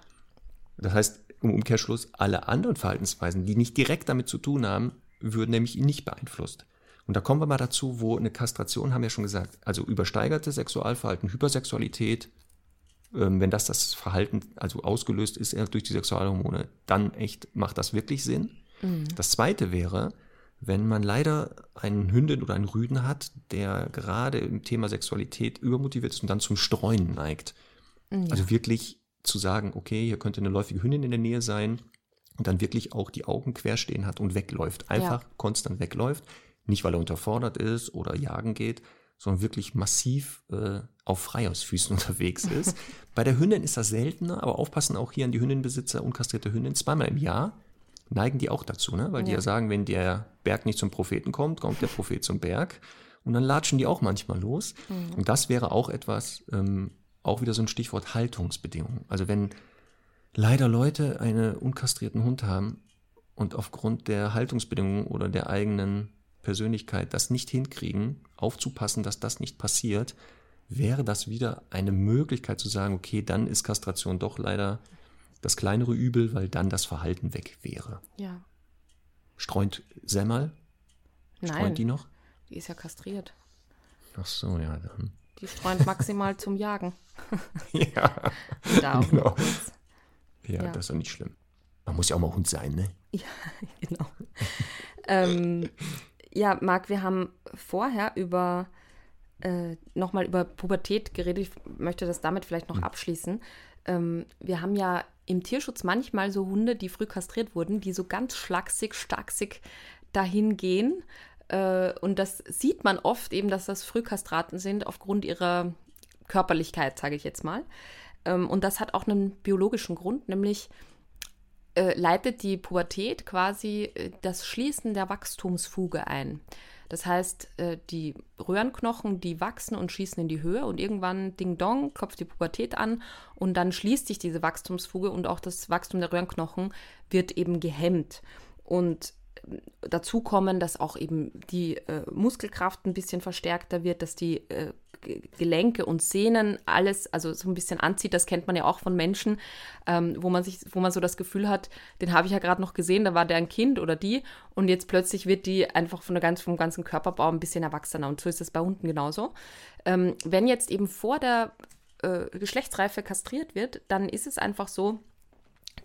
Das heißt, im Umkehrschluss, alle anderen Verhaltensweisen, die nicht direkt damit zu tun haben, würden nämlich ihn nicht beeinflusst. Und da kommen wir mal dazu, wo eine Kastration, haben wir ja schon gesagt, also übersteigerte Sexualverhalten, Hypersexualität, ähm, wenn das das Verhalten also ausgelöst ist durch die Sexualhormone, dann echt macht das wirklich Sinn. Mhm. Das zweite wäre, wenn man leider einen Hündin oder einen Rüden hat, der gerade im Thema Sexualität übermotiviert ist und dann zum Streuen neigt. Ja. Also wirklich zu sagen, okay, hier könnte eine läufige Hündin in der Nähe sein und dann wirklich auch die Augen quer stehen hat und wegläuft. Einfach ja. konstant wegläuft. Nicht, weil er unterfordert ist oder jagen geht, sondern wirklich massiv äh, auf Freihausfüßen [LAUGHS] unterwegs ist. [LAUGHS] Bei der Hündin ist das seltener, aber aufpassen auch hier an die Hündinbesitzer, unkastrierte Hündin, zweimal im Jahr neigen die auch dazu, ne? weil ja. die ja sagen, wenn der Berg nicht zum Propheten kommt, kommt der Prophet zum Berg. Und dann latschen die auch manchmal los. Mhm. Und das wäre auch etwas, ähm, auch wieder so ein Stichwort Haltungsbedingungen. Also wenn leider Leute einen unkastrierten Hund haben und aufgrund der Haltungsbedingungen oder der eigenen Persönlichkeit das nicht hinkriegen, aufzupassen, dass das nicht passiert, wäre das wieder eine Möglichkeit zu sagen, okay, dann ist Kastration doch leider das kleinere Übel, weil dann das Verhalten weg wäre. Ja. Streunt Semmel? Nein. Streunt die noch? Die ist ja kastriert. Ach so, ja, dann. Die streunt maximal zum Jagen. [LAUGHS] ja. da auch genau. Ja, ja, das ist doch nicht schlimm. Man muss ja auch mal Hund sein, ne? Ja, [LAUGHS] genau. ähm, ja, Marc, wir haben vorher über äh, nochmal über Pubertät geredet. Ich möchte das damit vielleicht noch hm. abschließen. Ähm, wir haben ja im Tierschutz manchmal so Hunde, die früh kastriert wurden, die so ganz schlaksig, starksig dahin gehen. Äh, und das sieht man oft eben, dass das Frühkastraten sind aufgrund ihrer Körperlichkeit, sage ich jetzt mal. Ähm, und das hat auch einen biologischen Grund, nämlich äh, leitet die Pubertät quasi äh, das Schließen der Wachstumsfuge ein. Das heißt, äh, die Röhrenknochen, die wachsen und schießen in die Höhe und irgendwann Ding Dong klopft die Pubertät an und dann schließt sich diese Wachstumsfuge und auch das Wachstum der Röhrenknochen wird eben gehemmt. Und dazu kommen, dass auch eben die äh, Muskelkraft ein bisschen verstärkter wird, dass die äh, Gelenke und Sehnen alles, also so ein bisschen anzieht. Das kennt man ja auch von Menschen, ähm, wo man sich, wo man so das Gefühl hat, den habe ich ja gerade noch gesehen, da war der ein Kind oder die und jetzt plötzlich wird die einfach von der ganz, vom ganzen Körperbau ein bisschen erwachsener und so ist das bei Hunden genauso. Ähm, wenn jetzt eben vor der äh, Geschlechtsreife kastriert wird, dann ist es einfach so,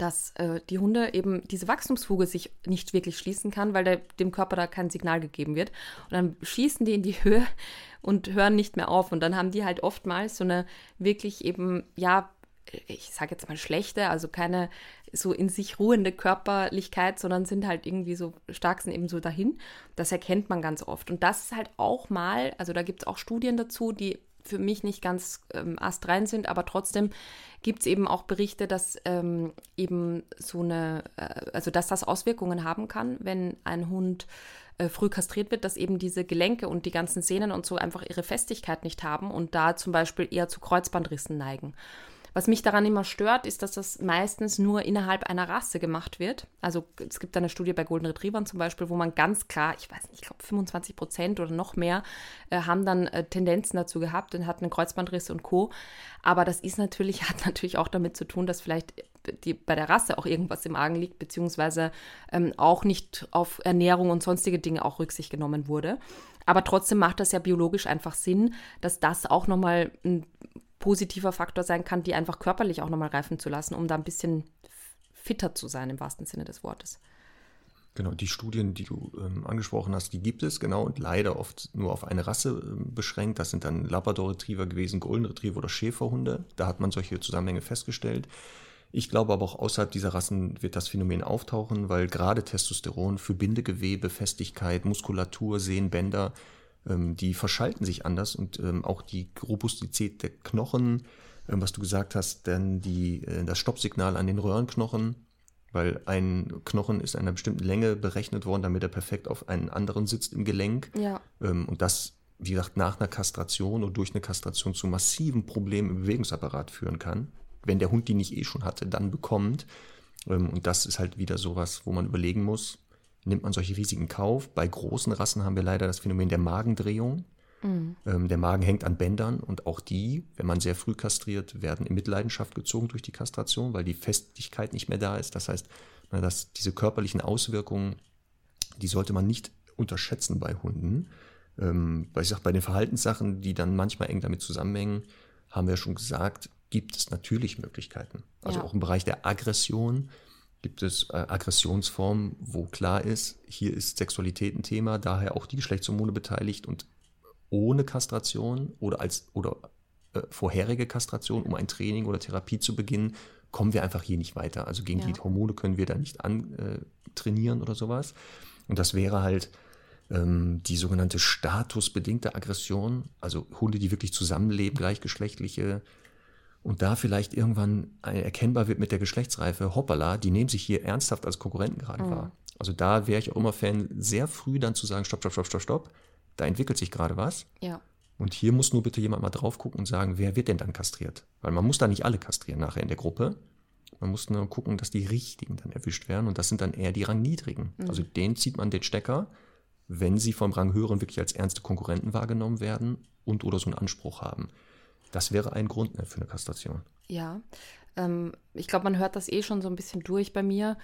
dass äh, die Hunde eben diese Wachstumsfuge sich nicht wirklich schließen kann, weil der, dem Körper da kein Signal gegeben wird. Und dann schießen die in die Höhe und hören nicht mehr auf. Und dann haben die halt oftmals so eine wirklich eben, ja, ich sage jetzt mal schlechte, also keine so in sich ruhende Körperlichkeit, sondern sind halt irgendwie so stark sind eben so dahin. Das erkennt man ganz oft. Und das ist halt auch mal, also da gibt es auch Studien dazu, die für mich nicht ganz ähm, astrein sind, aber trotzdem gibt es eben auch Berichte, dass ähm, eben so eine, äh, also dass das Auswirkungen haben kann, wenn ein Hund äh, früh kastriert wird, dass eben diese Gelenke und die ganzen Sehnen und so einfach ihre Festigkeit nicht haben und da zum Beispiel eher zu Kreuzbandrissen neigen. Was mich daran immer stört, ist, dass das meistens nur innerhalb einer Rasse gemacht wird. Also es gibt eine Studie bei Golden Retrievern zum Beispiel, wo man ganz klar, ich weiß nicht, ich glaube 25 Prozent oder noch mehr, äh, haben dann äh, Tendenzen dazu gehabt und hatten einen Kreuzbandriss und Co. Aber das ist natürlich, [LAUGHS] hat natürlich auch damit zu tun, dass vielleicht die, bei der Rasse auch irgendwas im Argen liegt, beziehungsweise ähm, auch nicht auf Ernährung und sonstige Dinge auch Rücksicht genommen wurde. Aber trotzdem macht das ja biologisch einfach Sinn, dass das auch nochmal ein positiver Faktor sein kann, die einfach körperlich auch nochmal reifen zu lassen, um da ein bisschen fitter zu sein im wahrsten Sinne des Wortes. Genau, die Studien, die du ähm, angesprochen hast, die gibt es, genau, und leider oft nur auf eine Rasse ähm, beschränkt. Das sind dann Labrador Retriever gewesen, Golden Retriever oder Schäferhunde. Da hat man solche Zusammenhänge festgestellt. Ich glaube aber auch außerhalb dieser Rassen wird das Phänomen auftauchen, weil gerade Testosteron für Bindegewebe, Festigkeit, Muskulatur, Sehnenbänder ähm, die verschalten sich anders und ähm, auch die Robustität der Knochen, ähm, was du gesagt hast, dann die, äh, das Stoppsignal an den Röhrenknochen, weil ein Knochen ist einer bestimmten Länge berechnet worden, damit er perfekt auf einen anderen sitzt im Gelenk. Ja. Ähm, und das, wie gesagt, nach einer Kastration oder durch eine Kastration zu massiven Problemen im Bewegungsapparat führen kann. Wenn der Hund die nicht eh schon hatte, dann bekommt. Ähm, und das ist halt wieder sowas, wo man überlegen muss, nimmt man solche Risiken in Kauf. Bei großen Rassen haben wir leider das Phänomen der Magendrehung. Mhm. Ähm, der Magen hängt an Bändern und auch die, wenn man sehr früh kastriert, werden in Mitleidenschaft gezogen durch die Kastration, weil die Festigkeit nicht mehr da ist. Das heißt, dass diese körperlichen Auswirkungen, die sollte man nicht unterschätzen bei Hunden. Ähm, weil ich sage, bei den Verhaltenssachen, die dann manchmal eng damit zusammenhängen, haben wir schon gesagt, gibt es natürlich Möglichkeiten. Also ja. auch im Bereich der Aggression gibt es äh, Aggressionsformen, wo klar ist, hier ist Sexualität ein Thema, daher auch die Geschlechtshormone beteiligt und ohne Kastration oder als oder äh, vorherige Kastration, um ein Training oder Therapie zu beginnen, kommen wir einfach hier nicht weiter. Also gegen ja. die Hormone können wir da nicht antrainieren äh, oder sowas. Und das wäre halt ähm, die sogenannte statusbedingte Aggression, also Hunde, die wirklich zusammenleben, gleichgeschlechtliche und da vielleicht irgendwann erkennbar wird mit der Geschlechtsreife, hoppala, die nehmen sich hier ernsthaft als Konkurrenten gerade mhm. wahr. Also da wäre ich auch immer Fan, sehr früh dann zu sagen, stopp, stopp, stopp, stopp, stopp, da entwickelt sich gerade was. Ja. Und hier muss nur bitte jemand mal drauf gucken und sagen, wer wird denn dann kastriert? Weil man muss da nicht alle kastrieren nachher in der Gruppe. Man muss nur gucken, dass die Richtigen dann erwischt werden. Und das sind dann eher die Rangniedrigen. Mhm. Also denen zieht man den Stecker, wenn sie vom Rang höheren wirklich als ernste Konkurrenten wahrgenommen werden und oder so einen Anspruch haben. Das wäre ein Grund ne, für eine Kastration. Ja, ähm, ich glaube, man hört das eh schon so ein bisschen durch bei mir.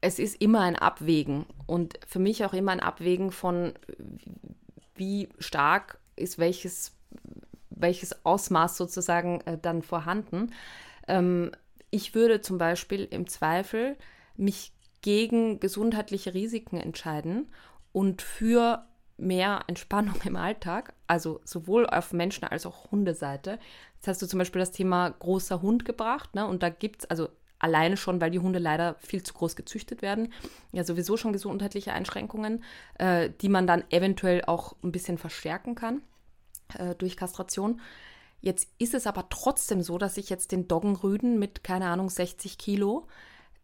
Es ist immer ein Abwägen und für mich auch immer ein Abwägen von, wie stark ist welches, welches Ausmaß sozusagen äh, dann vorhanden. Ähm, ich würde zum Beispiel im Zweifel mich gegen gesundheitliche Risiken entscheiden und für mehr Entspannung [LAUGHS] im Alltag, also sowohl auf Menschen- als auch Hundeseite. Jetzt hast du zum Beispiel das Thema großer Hund gebracht, ne? Und da gibt es, also alleine schon, weil die Hunde leider viel zu groß gezüchtet werden, ja sowieso schon gesundheitliche Einschränkungen, äh, die man dann eventuell auch ein bisschen verstärken kann äh, durch Kastration. Jetzt ist es aber trotzdem so, dass ich jetzt den Doggenrüden mit, keine Ahnung, 60 Kilo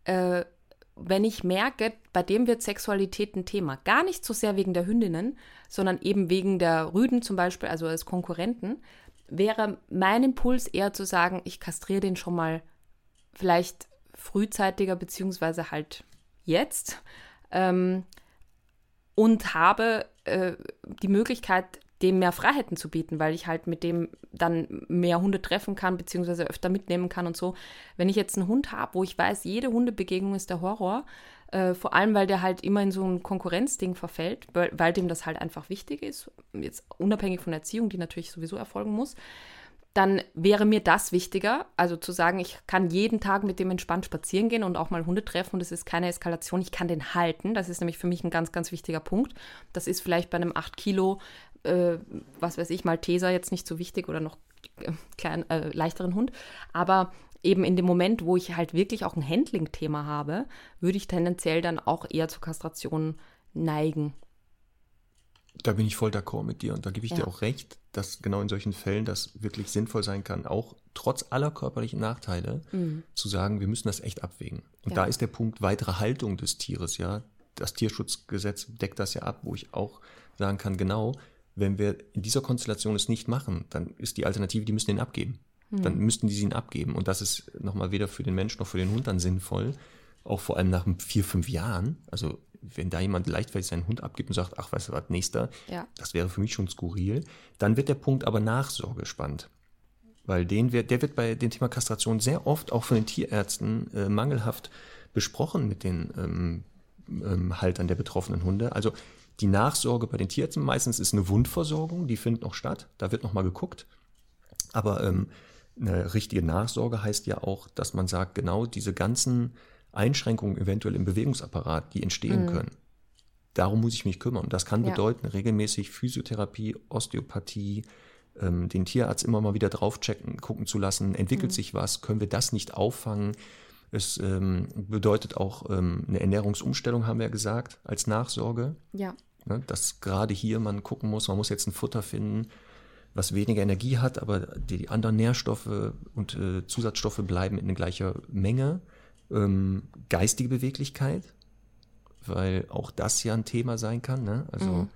äh, wenn ich merke, bei dem wird Sexualität ein Thema. Gar nicht so sehr wegen der Hündinnen, sondern eben wegen der Rüden zum Beispiel, also als Konkurrenten, wäre mein Impuls eher zu sagen, ich kastriere den schon mal vielleicht frühzeitiger, beziehungsweise halt jetzt. Ähm, und habe äh, die Möglichkeit, dem mehr Freiheiten zu bieten, weil ich halt mit dem dann mehr Hunde treffen kann, beziehungsweise öfter mitnehmen kann und so. Wenn ich jetzt einen Hund habe, wo ich weiß, jede Hundebegegnung ist der Horror, äh, vor allem, weil der halt immer in so ein Konkurrenzding verfällt, weil, weil dem das halt einfach wichtig ist, jetzt unabhängig von der Erziehung, die natürlich sowieso erfolgen muss, dann wäre mir das wichtiger. Also zu sagen, ich kann jeden Tag mit dem entspannt spazieren gehen und auch mal Hunde treffen und es ist keine Eskalation. Ich kann den halten. Das ist nämlich für mich ein ganz, ganz wichtiger Punkt. Das ist vielleicht bei einem 8 Kilo, äh, was weiß ich, Malteser jetzt nicht so wichtig oder noch klein, äh, leichteren Hund. Aber eben in dem Moment, wo ich halt wirklich auch ein Handling-Thema habe, würde ich tendenziell dann auch eher zur Kastration neigen. Da bin ich voll d'accord mit dir und da gebe ich ja. dir auch recht, dass genau in solchen Fällen das wirklich sinnvoll sein kann, auch trotz aller körperlichen Nachteile mhm. zu sagen, wir müssen das echt abwägen. Und ja. da ist der Punkt weitere Haltung des Tieres, ja. Das Tierschutzgesetz deckt das ja ab, wo ich auch sagen kann, genau, wenn wir in dieser Konstellation es nicht machen, dann ist die Alternative, die müssen den abgeben. Mhm. Dann müssten die sie ihn abgeben. Und das ist nochmal weder für den Menschen noch für den Hund dann sinnvoll. Auch vor allem nach vier, fünf Jahren. Also wenn da jemand leichtfertig seinen Hund abgibt und sagt, ach, weißt du was, nächster, ja. das wäre für mich schon skurril. Dann wird der Punkt aber Nachsorge spannend. Weil den wird, der wird bei dem Thema Kastration sehr oft auch von den Tierärzten äh, mangelhaft besprochen mit den ähm, ähm, Haltern der betroffenen Hunde. Also die Nachsorge bei den Tierärzten meistens ist eine Wundversorgung, die findet noch statt, da wird nochmal geguckt. Aber ähm, eine richtige Nachsorge heißt ja auch, dass man sagt, genau diese ganzen Einschränkungen eventuell im Bewegungsapparat, die entstehen mhm. können. Darum muss ich mich kümmern. Das kann ja. bedeuten, regelmäßig Physiotherapie, Osteopathie, ähm, den Tierarzt immer mal wieder draufchecken, gucken zu lassen, entwickelt mhm. sich was, können wir das nicht auffangen. Es ähm, bedeutet auch ähm, eine Ernährungsumstellung, haben wir ja gesagt, als Nachsorge. Ja. Ne, dass gerade hier man gucken muss, man muss jetzt ein Futter finden, was weniger Energie hat, aber die anderen Nährstoffe und äh, Zusatzstoffe bleiben in gleicher Menge ähm, geistige Beweglichkeit, weil auch das ja ein Thema sein kann. Ne? Also, mhm.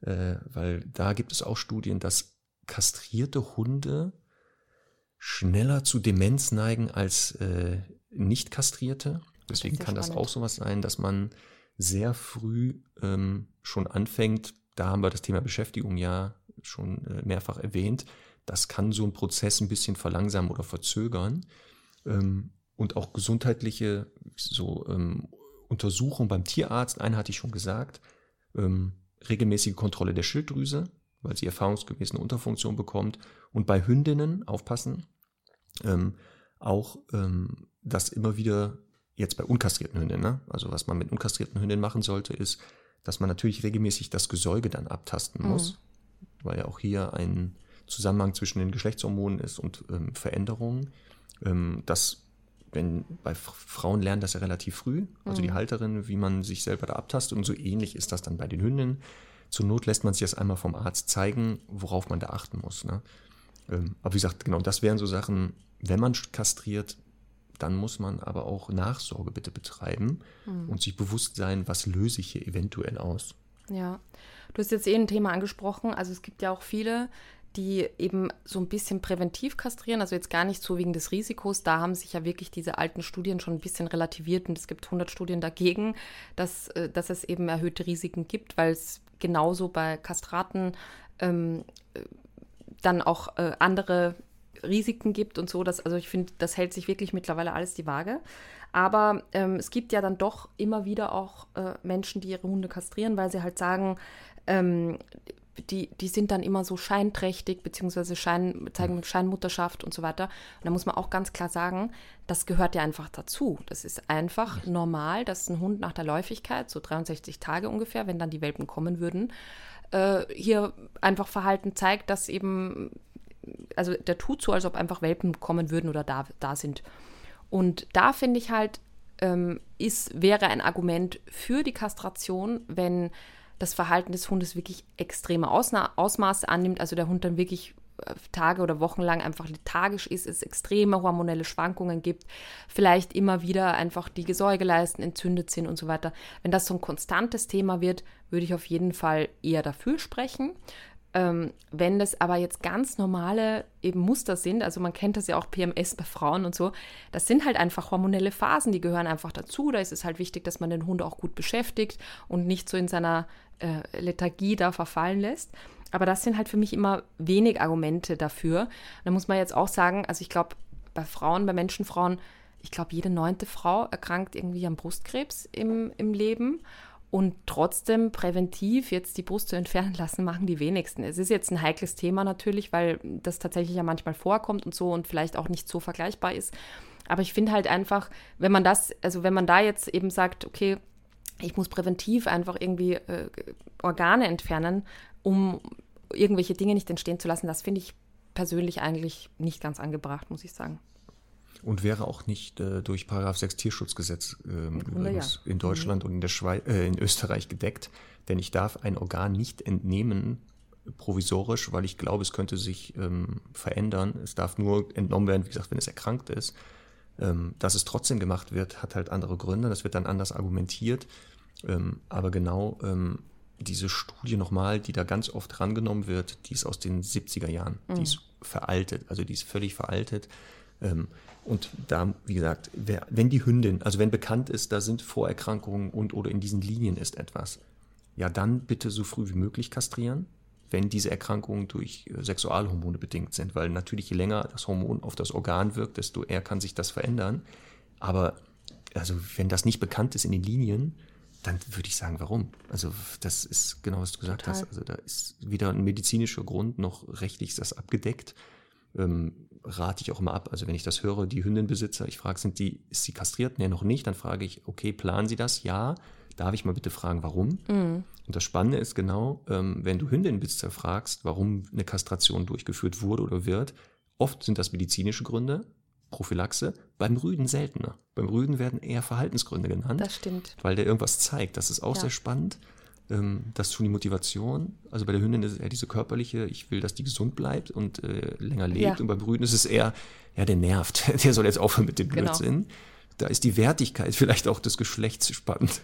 äh, weil da gibt es auch Studien, dass kastrierte Hunde schneller zu Demenz neigen als äh, nicht kastrierte. Deswegen das kann spannend. das auch sowas sein, dass man sehr früh ähm, schon anfängt. Da haben wir das Thema Beschäftigung ja schon äh, mehrfach erwähnt. Das kann so einen Prozess ein bisschen verlangsamen oder verzögern. Ähm, und auch gesundheitliche so ähm, Untersuchungen beim Tierarzt, eine hatte ich schon gesagt, ähm, regelmäßige Kontrolle der Schilddrüse, weil sie erfahrungsgemäß eine Unterfunktion bekommt. Und bei Hündinnen, aufpassen, ähm, auch ähm, das immer wieder, jetzt bei unkastrierten Hündinnen, ne? also was man mit unkastrierten Hündinnen machen sollte, ist, dass man natürlich regelmäßig das Gesäuge dann abtasten mhm. muss, weil ja auch hier ein Zusammenhang zwischen den Geschlechtshormonen ist und ähm, Veränderungen. Ähm, das wenn bei Frauen lernen das ja relativ früh, also mhm. die Halterin, wie man sich selber da abtastet und so ähnlich ist das dann bei den Hündinnen. Zur Not lässt man sich das einmal vom Arzt zeigen, worauf man da achten muss. Ne? Ähm, aber wie gesagt, genau, das wären so Sachen, wenn man kastriert, dann muss man aber auch Nachsorge bitte betreiben mhm. und sich bewusst sein, was löse ich hier eventuell aus. Ja, du hast jetzt eh ein Thema angesprochen. Also es gibt ja auch viele, die eben so ein bisschen präventiv kastrieren, also jetzt gar nicht so wegen des Risikos. Da haben sich ja wirklich diese alten Studien schon ein bisschen relativiert und es gibt 100 Studien dagegen, dass, äh, dass es eben erhöhte Risiken gibt, weil es genauso bei Kastraten ähm, dann auch äh, andere Risiken gibt und so. Dass, also ich finde, das hält sich wirklich mittlerweile alles die Waage. Aber ähm, es gibt ja dann doch immer wieder auch äh, Menschen, die ihre Hunde kastrieren, weil sie halt sagen, ähm, die, die sind dann immer so scheinträchtig, beziehungsweise Schein, zeigen Scheinmutterschaft und so weiter. Und da muss man auch ganz klar sagen, das gehört ja einfach dazu. Das ist einfach normal, dass ein Hund nach der Läufigkeit, so 63 Tage ungefähr, wenn dann die Welpen kommen würden, äh, hier einfach Verhalten zeigt, dass eben, also der tut so, als ob einfach Welpen kommen würden oder da, da sind. Und da finde ich halt, ähm, ist, wäre ein Argument für die Kastration, wenn das Verhalten des Hundes wirklich extreme Ausna Ausmaße annimmt, also der Hund dann wirklich Tage oder Wochen lang einfach lethargisch ist, es extreme hormonelle Schwankungen gibt, vielleicht immer wieder einfach die Gesäugeleisten entzündet sind und so weiter. Wenn das so ein konstantes Thema wird, würde ich auf jeden Fall eher dafür sprechen. Ähm, wenn das aber jetzt ganz normale eben Muster sind, also man kennt das ja auch PMS bei Frauen und so, das sind halt einfach hormonelle Phasen, die gehören einfach dazu. Da ist es halt wichtig, dass man den Hund auch gut beschäftigt und nicht so in seiner äh, Lethargie da verfallen lässt. Aber das sind halt für mich immer wenig Argumente dafür. Da muss man jetzt auch sagen, also ich glaube, bei Frauen, bei Menschenfrauen, ich glaube, jede neunte Frau erkrankt irgendwie an Brustkrebs im, im Leben. Und trotzdem präventiv jetzt die Brust zu entfernen lassen, machen die wenigsten. Es ist jetzt ein heikles Thema natürlich, weil das tatsächlich ja manchmal vorkommt und so und vielleicht auch nicht so vergleichbar ist. Aber ich finde halt einfach, wenn man das, also wenn man da jetzt eben sagt, okay, ich muss präventiv einfach irgendwie äh, Organe entfernen, um irgendwelche Dinge nicht entstehen zu lassen, das finde ich persönlich eigentlich nicht ganz angebracht, muss ich sagen. Und wäre auch nicht äh, durch Paragraph 6 Tierschutzgesetz äh, übrigens ja. in Deutschland mhm. und in, der Schweiz, äh, in Österreich gedeckt. Denn ich darf ein Organ nicht entnehmen, provisorisch, weil ich glaube, es könnte sich ähm, verändern. Es darf nur entnommen werden, wie gesagt, wenn es erkrankt ist. Ähm, dass es trotzdem gemacht wird, hat halt andere Gründe. Das wird dann anders argumentiert. Ähm, aber genau ähm, diese Studie nochmal, die da ganz oft rangenommen wird, die ist aus den 70er Jahren. Mhm. Die ist veraltet, also die ist völlig veraltet. Ähm, und da, wie gesagt, wer, wenn die Hündin, also wenn bekannt ist, da sind Vorerkrankungen und oder in diesen Linien ist etwas, ja dann bitte so früh wie möglich kastrieren, wenn diese Erkrankungen durch äh, Sexualhormone bedingt sind, weil natürlich je länger das Hormon auf das Organ wirkt, desto eher kann sich das verändern. Aber also wenn das nicht bekannt ist in den Linien, dann würde ich sagen, warum? Also das ist genau, was du gesagt Total. hast. Also da ist weder ein medizinischer Grund noch rechtlich ist das abgedeckt ähm, rate ich auch immer ab. Also wenn ich das höre, die Hündenbesitzer, ich frage, sind die, ist sie kastriert? Nee, noch nicht. Dann frage ich, okay, planen Sie das? Ja. Darf ich mal bitte fragen, warum? Mhm. Und das Spannende ist genau, ähm, wenn du Hündenbesitzer fragst, warum eine Kastration durchgeführt wurde oder wird, oft sind das medizinische Gründe, Prophylaxe, beim Rüden seltener. Beim Rüden werden eher Verhaltensgründe genannt. Das stimmt. Weil der irgendwas zeigt. Das ist auch ja. sehr spannend das ist schon die Motivation. Also bei der Hündin ist es eher diese körperliche, ich will, dass die gesund bleibt und äh, länger lebt. Ja. Und beim Brüden ist es eher, ja, der nervt. [LAUGHS] Der soll jetzt aufhören mit dem genau. Blödsinn. Da ist die Wertigkeit vielleicht auch des Geschlechts spannend.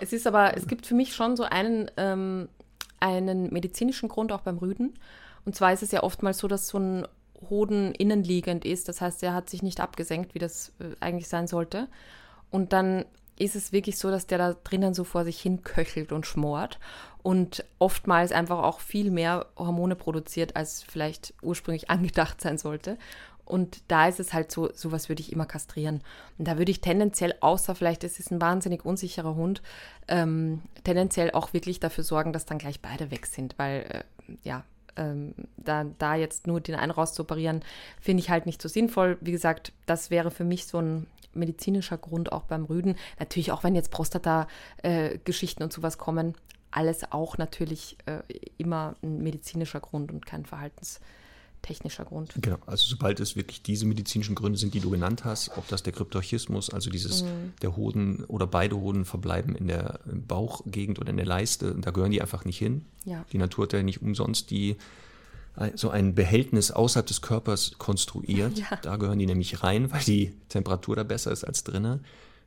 Es ist aber, es gibt für mich schon so einen, ähm, einen medizinischen Grund auch beim Rüden. Und zwar ist es ja oftmals so, dass so ein Hoden innenliegend ist. Das heißt, er hat sich nicht abgesenkt, wie das äh, eigentlich sein sollte. Und dann ist es wirklich so, dass der da drinnen so vor sich hin köchelt und schmort und oftmals einfach auch viel mehr Hormone produziert, als vielleicht ursprünglich [LAUGHS] angedacht sein sollte. Und da ist es halt so, sowas würde ich immer kastrieren. Und da würde ich tendenziell, außer vielleicht ist es ein wahnsinnig unsicherer Hund, ähm, tendenziell auch wirklich dafür sorgen, dass dann gleich beide weg sind, weil äh, ja, ähm, da, da jetzt nur den einen rauszuoperieren, finde ich halt nicht so sinnvoll. Wie gesagt, das wäre für mich so ein medizinischer Grund auch beim Rüden. Natürlich auch, wenn jetzt Prostata-Geschichten äh, und sowas kommen, alles auch natürlich äh, immer ein medizinischer Grund und kein verhaltenstechnischer Grund. Genau, also sobald es wirklich diese medizinischen Gründe sind, die du genannt hast, ob das der Kryptorchismus, also dieses mhm. der Hoden oder beide Hoden verbleiben in der Bauchgegend oder in der Leiste, da gehören die einfach nicht hin. Ja. Die Natur hat ja nicht umsonst die so ein Behältnis außerhalb des Körpers konstruiert. Ja. Da gehören die nämlich rein, weil die Temperatur da besser ist als drinnen.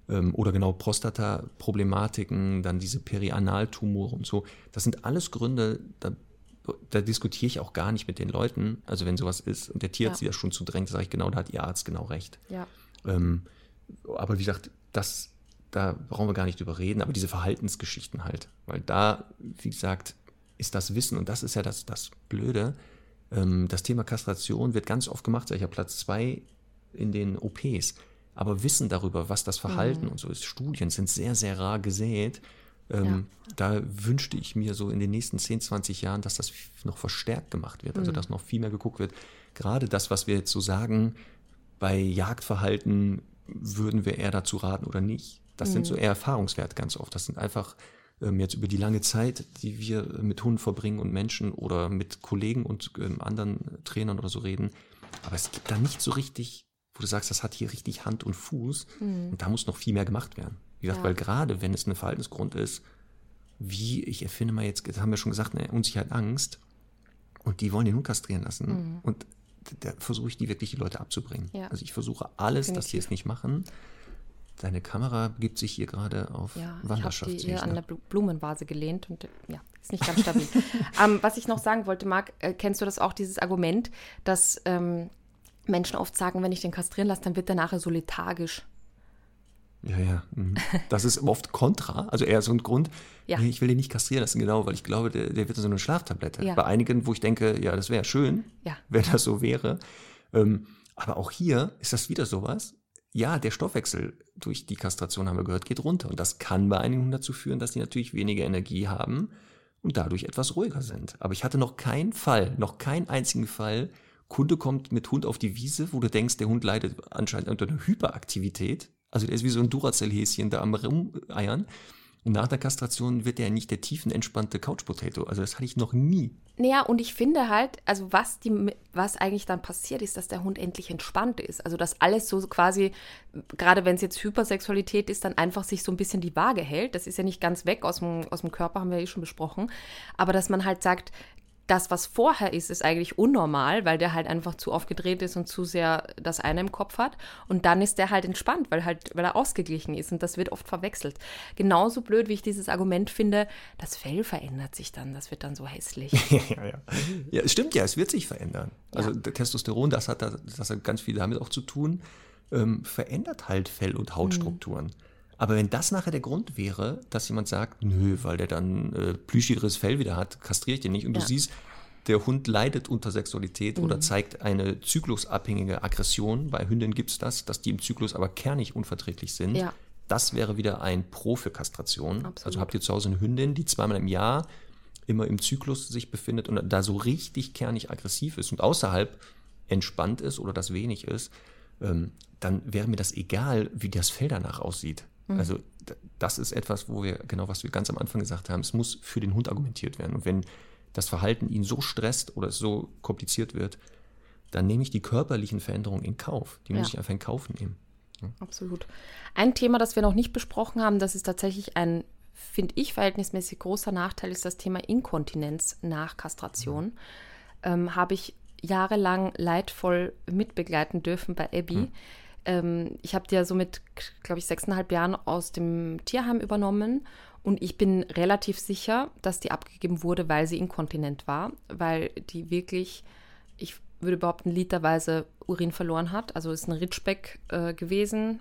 Ähm, oder genau Prostata-Problematiken, dann diese Perianaltumore und so. Das sind alles Gründe, da, da, diskutiere ich auch gar nicht mit den Leuten. Also wenn sowas ist und der Tierarzt ja. das schon zu drängt, sage ich genau, da hat ihr Arzt genau recht. Ja. Ähm, aber wie gesagt, das, da brauchen wir gar nicht drüber reden, aber diese Verhaltensgeschichten halt. Weil da, wie gesagt, ist das Wissen und das ist ja das, das Blöde das Thema Kastration wird ganz oft gemacht, ich habe Platz zwei in den OPs. Aber Wissen darüber, was das Verhalten mhm. und so ist, Studien sind sehr, sehr rar gesät. Ähm, ja. Da wünschte ich mir so in den nächsten 10, 20 Jahren, dass das noch verstärkt gemacht wird, also mhm. dass noch viel mehr geguckt wird. Gerade das, was wir jetzt so sagen, bei Jagdverhalten würden wir eher dazu raten oder nicht. Das mhm. sind so eher Erfahrungswerte ganz oft. Das sind einfach ähm, jetzt über die lange Zeit, die wir mit Hunden verbringen und Menschen oder mit Kollegen und ähm, anderen Trainern oder so reden. Aber es gibt da nicht so richtig, wo du sagst, das hat hier richtig Hand und Fuß. Mhm. Und da muss noch viel mehr gemacht werden. Wie gesagt, ja. weil gerade wenn es ein Verhaltensgrund ist, wie, ich erfinde mal jetzt, haben wir schon gesagt, eine Unsicherheit, Angst. und die wollen den Hund kastrieren lassen. Mhm. Und da versuche ich die wirklich die Leute abzubringen. Ja. Also ich versuche alles, Definitiv. dass sie es nicht machen. Deine Kamera begibt sich hier gerade auf ja, Wanderschaft. Ich habe die hier an der Blumenvase gelehnt und ja, ist nicht ganz stabil. [LAUGHS] ähm, was ich noch sagen wollte, Marc, äh, kennst du das auch, dieses Argument, dass ähm, Menschen oft sagen, wenn ich den kastrieren lasse, dann wird der nachher so lethargisch. Ja, ja. Mhm. Das ist oft kontra, also eher so ein Grund. Ja. Nee, ich will den nicht kastrieren lassen, genau, weil ich glaube, der, der wird so eine Schlaftablette. Ja. Bei einigen, wo ich denke, ja, das wäre schön, ja. wenn das so wäre. Ähm, aber auch hier ist das wieder sowas. Ja, der Stoffwechsel durch die Kastration, haben wir gehört, geht runter. Und das kann bei einigen dazu führen, dass die natürlich weniger Energie haben und dadurch etwas ruhiger sind. Aber ich hatte noch keinen Fall, noch keinen einzigen Fall, Kunde kommt mit Hund auf die Wiese, wo du denkst, der Hund leidet anscheinend unter einer Hyperaktivität also der ist wie so ein Duracell-Häschen da am Rumeiern. Und nach der Kastration wird er nicht der tiefenentspannte Couch-Potato. Also das hatte ich noch nie. Naja, und ich finde halt, also was, die, was eigentlich dann passiert ist, dass der Hund endlich entspannt ist. Also dass alles so quasi, gerade wenn es jetzt Hypersexualität ist, dann einfach sich so ein bisschen die Waage hält. Das ist ja nicht ganz weg aus dem, aus dem Körper, haben wir ja eh schon besprochen. Aber dass man halt sagt, das, was vorher ist, ist eigentlich unnormal, weil der halt einfach zu aufgedreht ist und zu sehr das eine im Kopf hat. Und dann ist der halt entspannt, weil halt, weil er ausgeglichen ist. Und das wird oft verwechselt. Genauso blöd, wie ich dieses Argument finde, das Fell verändert sich dann, das wird dann so hässlich. [LAUGHS] ja, ja. ja, es stimmt ja, es wird sich verändern. Also ja. Testosteron, das hat, das hat ganz viel damit auch zu tun, ähm, verändert halt Fell- und Hautstrukturen. Mhm. Aber wenn das nachher der Grund wäre, dass jemand sagt, nö, weil der dann äh, plüschigeres Fell wieder hat, kastriere ich den nicht. Und ja. du siehst, der Hund leidet unter Sexualität mhm. oder zeigt eine zyklusabhängige Aggression. Bei Hündinnen gibt es das, dass die im Zyklus aber kernig unverträglich sind. Ja. Das wäre wieder ein Pro für Kastration. Absolut. Also habt ihr zu Hause eine Hündin, die zweimal im Jahr immer im Zyklus sich befindet und da so richtig kernig aggressiv ist und außerhalb entspannt ist oder das wenig ist, ähm, dann wäre mir das egal, wie das Fell danach aussieht. Mhm. Also das ist etwas, wo wir, genau was wir ganz am Anfang gesagt haben, es muss für den Hund argumentiert werden. Und wenn das Verhalten ihn so stresst oder es so kompliziert wird, dann nehme ich die körperlichen Veränderungen in Kauf. Die ja. muss ich einfach in Kauf nehmen. Ja. Absolut. Ein Thema, das wir noch nicht besprochen haben, das ist tatsächlich ein, finde ich, verhältnismäßig großer Nachteil, ist das Thema Inkontinenz nach Kastration. Mhm. Ähm, Habe ich jahrelang leidvoll mitbegleiten dürfen bei Abby. Mhm ähm, ich habe die ja so mit, glaube ich, sechseinhalb Jahren aus dem Tierheim übernommen und ich bin relativ sicher, dass die abgegeben wurde, weil sie inkontinent war, weil die wirklich, ich würde behaupten, literweise Urin verloren hat. Also ist ein Ritschbeck äh, gewesen,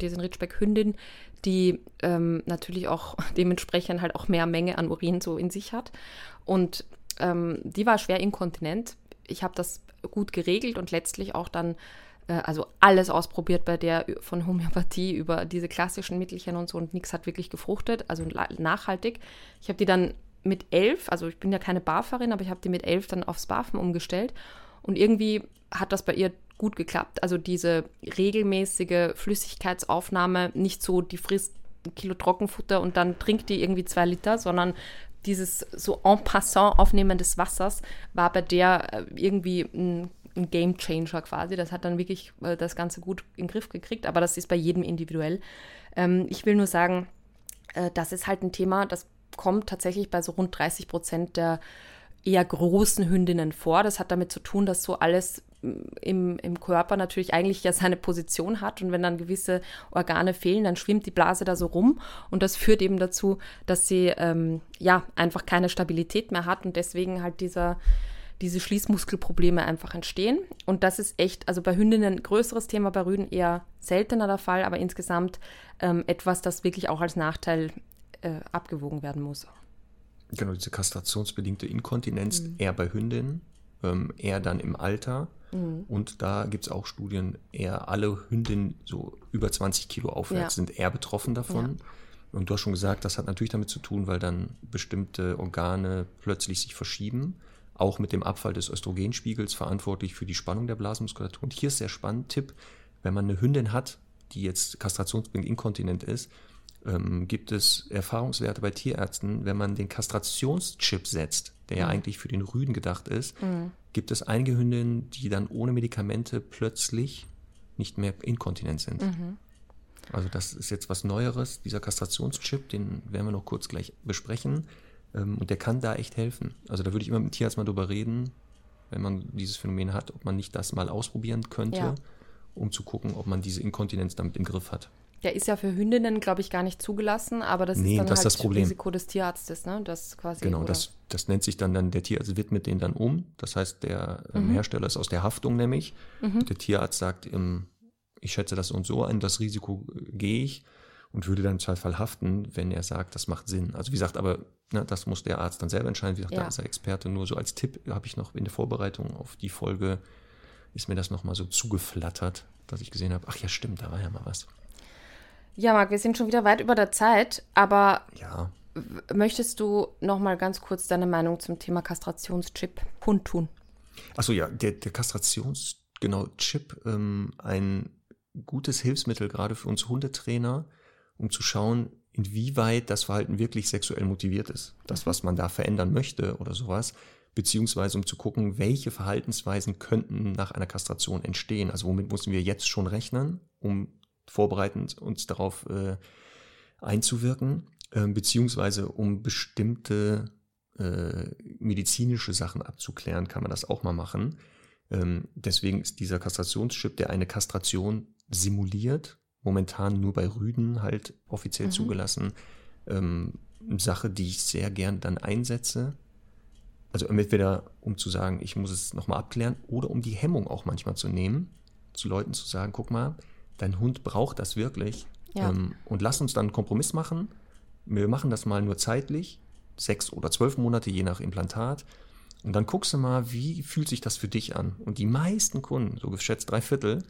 die ist eine Ritschbeck-Hündin, die ähm, natürlich auch [LAUGHS] dementsprechend halt auch mehr Menge an Urin so in sich hat. Und ähm, die war schwer inkontinent. Ich habe das gut geregelt und letztlich auch dann also alles ausprobiert bei der von Homöopathie über diese klassischen Mittelchen und so und nichts hat wirklich gefruchtet, also nachhaltig. Ich habe die dann mit elf, also ich bin ja keine Barferin, aber ich habe die mit elf dann aufs Barfen umgestellt und irgendwie hat das bei ihr gut geklappt. Also diese regelmäßige Flüssigkeitsaufnahme, nicht so, die frisst ein Kilo Trockenfutter und dann trinkt die irgendwie zwei Liter, sondern dieses so en passant Aufnehmen des Wassers war bei der äh, irgendwie ein ein Game Changer quasi. Das hat dann wirklich äh, das Ganze gut in den Griff gekriegt, aber das ist bei jedem individuell. Ähm, ich will nur sagen, äh, das ist halt ein Thema, das kommt tatsächlich bei so rund 30 Prozent der eher großen Hündinnen vor. Das hat damit zu tun, dass so alles mm, im, im Körper natürlich eigentlich ja seine Position hat und wenn dann gewisse Organe fehlen, dann schwimmt die Blase da so rum und das führt eben dazu, dass sie ähm, ja einfach keine Stabilität mehr hat und deswegen halt dieser diese Schließmuskelprobleme einfach entstehen. Und das ist echt, also bei Hündinnen ein größeres Thema, bei Rüden eher seltener der Fall, aber insgesamt ähm, etwas, das wirklich auch als Nachteil äh, abgewogen werden muss. Genau, diese kastrationsbedingte Inkontinenz mhm. eher bei Hündinnen, ähm, eher dann im Alter. Mhm. Und da gibt es auch Studien, eher alle Hündinnen so über 20 Kilo aufwärts ja. sind eher betroffen davon. Ja. Und du hast schon gesagt, das hat natürlich damit zu tun, weil dann bestimmte Organe plötzlich sich verschieben auch mit dem Abfall des Östrogenspiegels verantwortlich für die Spannung der Blasmuskulatur. Und hier ist sehr spannend, Tipp, wenn man eine Hündin hat, die jetzt kastrationsbedingt inkontinent ist, ähm, gibt es Erfahrungswerte bei Tierärzten, wenn man den Kastrationschip setzt, der mhm. ja eigentlich für den Rüden gedacht ist, mhm. gibt es einige Hündinnen, die dann ohne Medikamente plötzlich nicht mehr inkontinent sind. Mhm. Also das ist jetzt was Neueres, dieser Kastrationschip, den werden wir noch kurz gleich besprechen. Ähm, und der kann da echt helfen. Also da würde ich immer mit dem Tierarzt mal drüber reden, wenn man dieses Phänomen hat, ob man nicht das mal ausprobieren könnte, Ja. um zu gucken, ob man diese Inkontinenz damit im Griff hat. Der ist ja für Hündinnen, glaube ich, gar nicht zugelassen, aber das Nee, ist dann das ist halt das Problem. Risiko des Tierarztes, ne? Das quasi. Genau, das, das nennt sich dann, dann der Tierarzt widmet den dann um. Das heißt, der ähm, Mhm. Hersteller ist aus der Haftung nämlich. Der Tierarzt sagt, ich schätze das und so ein, das Risiko äh, gehe ich und würde dann im Zweifelsfall haften, wenn er sagt, das macht Sinn. Also wie gesagt, aber ne, das muss der Arzt dann selber entscheiden. Wie gesagt, Ja. da ist er Experte. Nur so als Tipp habe ich noch in der Vorbereitung auf die Folge, ist mir das nochmal so zugeflattert, dass ich gesehen habe, ach ja, stimmt, da war ja mal was. Ja, Marc, wir sind schon wieder weit über der Zeit, aber Ja, möchtest du noch mal ganz kurz deine Meinung zum Thema Kastrationschip kundtun? Achso, ja, der, der Kastrations, genau, Chip, ähm, ein gutes Hilfsmittel gerade für uns Hundetrainer, um zu schauen, inwieweit das Verhalten wirklich sexuell motiviert ist. Das, was man da verändern möchte oder sowas. Beziehungsweise um zu gucken, welche Verhaltensweisen könnten nach einer Kastration entstehen. Also womit müssen wir jetzt schon rechnen, um vorbereitend uns darauf äh, einzuwirken, ähm, beziehungsweise um bestimmte äh, medizinische Sachen abzuklären, kann man das auch mal machen. Ähm, deswegen ist dieser Kastrationschip, der eine Kastration simuliert, momentan nur bei Rüden halt offiziell zugelassen, ähm, eine Sache, die ich sehr gern dann einsetze. Also entweder um zu sagen, ich muss es nochmal abklären, oder um die Hemmung auch manchmal zu nehmen, zu Leuten zu sagen, guck mal, dein Hund braucht das wirklich. Ja. Ähm, und lass uns dann einen Kompromiss machen. Wir machen das mal nur zeitlich, sechs oder zwölf Monate, je nach Implantat. Und dann guckst du mal, wie fühlt sich das für dich an? Und die meisten Kunden, so geschätzt drei Viertel,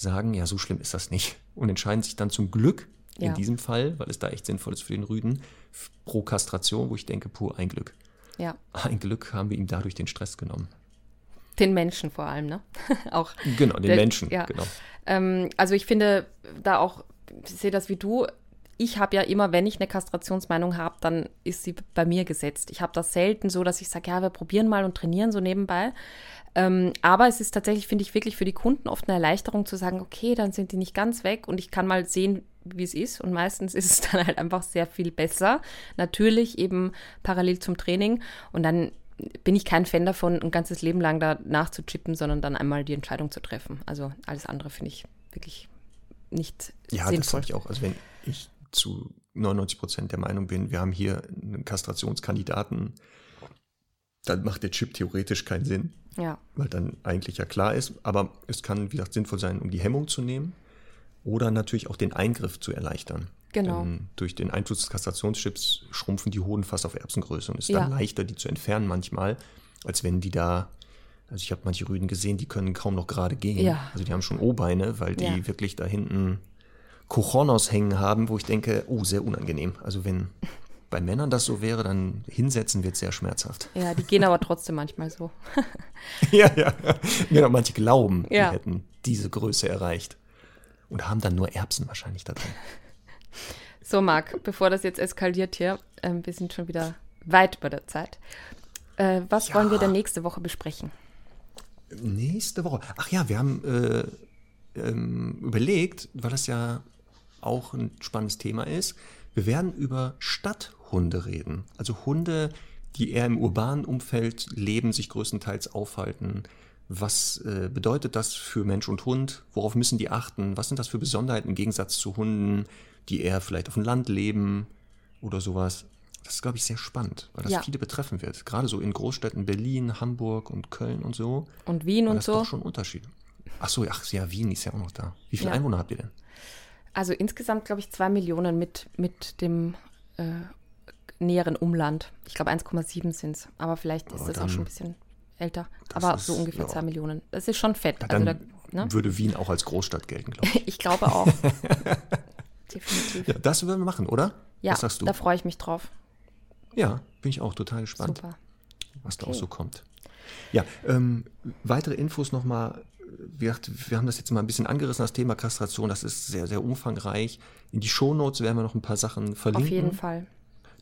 sagen, ja, so schlimm ist das nicht. Und entscheiden sich dann zum Glück Ja. in diesem Fall, weil es da echt sinnvoll ist für den Rüden, pro Kastration, wo ich denke, pur ein Glück. Ja, Ein Glück haben wir ihm dadurch den Stress genommen. den Menschen vor allem, ne? [LAUGHS] auch. Genau, den Der- Menschen, ja. genau. Ähm, also ich finde da auch, ich sehe das wie du. Ich habe ja immer, wenn ich eine Kastrationsmeinung habe, dann ist sie bei mir gesetzt. Ich habe das selten so, dass ich sage, ja, wir probieren mal und trainieren so nebenbei. Ähm, aber es ist tatsächlich, finde ich, wirklich für die Kunden oft eine Erleichterung zu sagen, okay, dann sind die nicht ganz weg und ich kann mal sehen, wie es ist. Und meistens [LAUGHS] ist es dann halt einfach sehr viel besser. Natürlich eben parallel zum Training. Und dann bin ich kein Fan davon, ein ganzes Leben lang da nachzuchippen, sondern dann einmal die Entscheidung zu treffen. Also alles andere finde ich wirklich nicht Ja, das sinnvoll. sage ich auch. Also wenn ich zu 99 Prozent der Meinung bin, wir haben hier einen Kastrationskandidaten, dann macht der Chip theoretisch keinen Sinn, Ja, weil dann eigentlich ja klar ist. Aber es kann, wie gesagt, sinnvoll sein, um die Hemmung zu nehmen oder natürlich auch den Eingriff zu erleichtern. Genau. Denn durch den Einfluss des Kastrationschips schrumpfen die Hoden fast auf Erbsengröße und es ist Ja. dann leichter, die zu entfernen manchmal, als wenn die da, also ich habe manche Rüden gesehen, die können kaum noch gerade gehen. Ja. Also die haben schon O-Beine, weil die Ja. wirklich da hinten Cochonos hängen haben, wo ich denke, oh, sehr unangenehm. Also wenn [LAUGHS] bei Männern das so wäre, dann hinsetzen wird sehr schmerzhaft. ja, die gehen aber trotzdem manchmal so. [LAUGHS] ja, ja. Genau, manche glauben, Ja. die hätten diese Größe erreicht. Und haben dann nur Erbsen wahrscheinlich da drin. So, Marc, bevor das jetzt eskaliert hier, ähm, wir sind schon wieder weit über der Zeit. Äh, was Ja. wollen wir denn nächste Woche besprechen? Nächste Woche. Ach ja, wir haben äh, ähm, überlegt, weil das ja auch ein spannendes Thema ist. Wir werden über Stadthunde reden. Also Hunde, die eher im urbanen Umfeld leben, sich größtenteils aufhalten. Was äh, bedeutet das für Mensch und Hund? Worauf müssen die achten? Was sind das für Besonderheiten im Gegensatz zu Hunden, die eher vielleicht auf dem Land leben oder sowas? Das ist, glaube ich, sehr spannend, weil das Ja. viele betreffen wird. Gerade so in Großstädten Berlin, Hamburg und Köln und so. Und Wien und das so? doch schon Unterschied. Ach so, ach ja, Wien ist ja auch noch da. Wie viele Ja. Einwohner habt ihr denn? Also insgesamt, glaube ich, zwei Millionen mit, mit dem äh, näheren Umland. Ich glaube, 1,7 sind es. Aber vielleicht ist Aber das auch schon ein bisschen älter. Aber ist- so ungefähr ja. zwei Millionen. Das ist schon fett. Dann Also da, ne? würde Wien auch als Großstadt gelten, glaube [LAUGHS] ich. Ich glaube auch. [LAUGHS] Definitiv. ja, das würden wir machen, oder? Ja, Was sagst du? da freue ich mich drauf. Ja, bin ich auch total gespannt, Super. was da Okay. auch so kommt. Ja, ähm, weitere infos nochmal. Wir, wir haben das jetzt mal ein bisschen angerissen, das Thema Kastration. Das ist sehr, sehr umfangreich. In die Shownotes werden wir noch ein paar Sachen verlinken. Auf jeden Fall.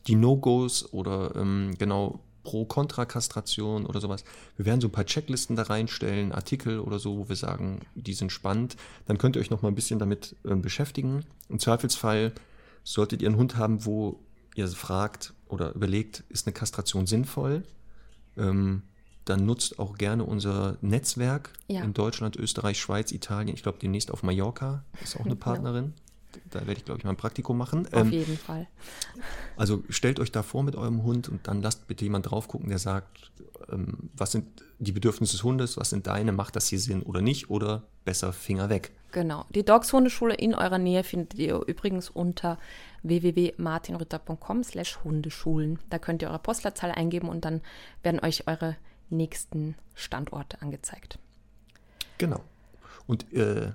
die No-Gos oder ähm, genau Pro-Kontra-Kastration oder sowas. Wir werden so ein paar Checklisten da reinstellen, Artikel oder so, wo wir sagen, die sind spannend. Dann könnt ihr euch noch mal ein bisschen damit ähm, beschäftigen. Im Zweifelsfall solltet ihr einen Hund haben, wo ihr fragt oder überlegt, ist eine Kastration sinnvoll? Ähm, dann nutzt auch gerne unser Netzwerk Ja. in Deutschland, Österreich, Schweiz, Italien. Ich glaube, demnächst auf Mallorca ist auch eine [LAUGHS] Partnerin. Da werde ich, glaube ich, mal ein Praktikum machen. Auf Ähm, jeden Fall. also stellt euch da vor mit eurem Hund und dann lasst bitte jemand drauf gucken, der sagt, ähm, was sind die Bedürfnisse des Hundes, was sind deine, macht das hier Sinn oder nicht oder besser Finger weg. Genau. Die Dogs Hundeschule in eurer Nähe findet ihr übrigens unter www.martinrütter.com slash Hundeschulen. Da könnt ihr eure Postleitzahl eingeben und dann werden euch eure nächsten Standorte angezeigt. Genau. Und äh,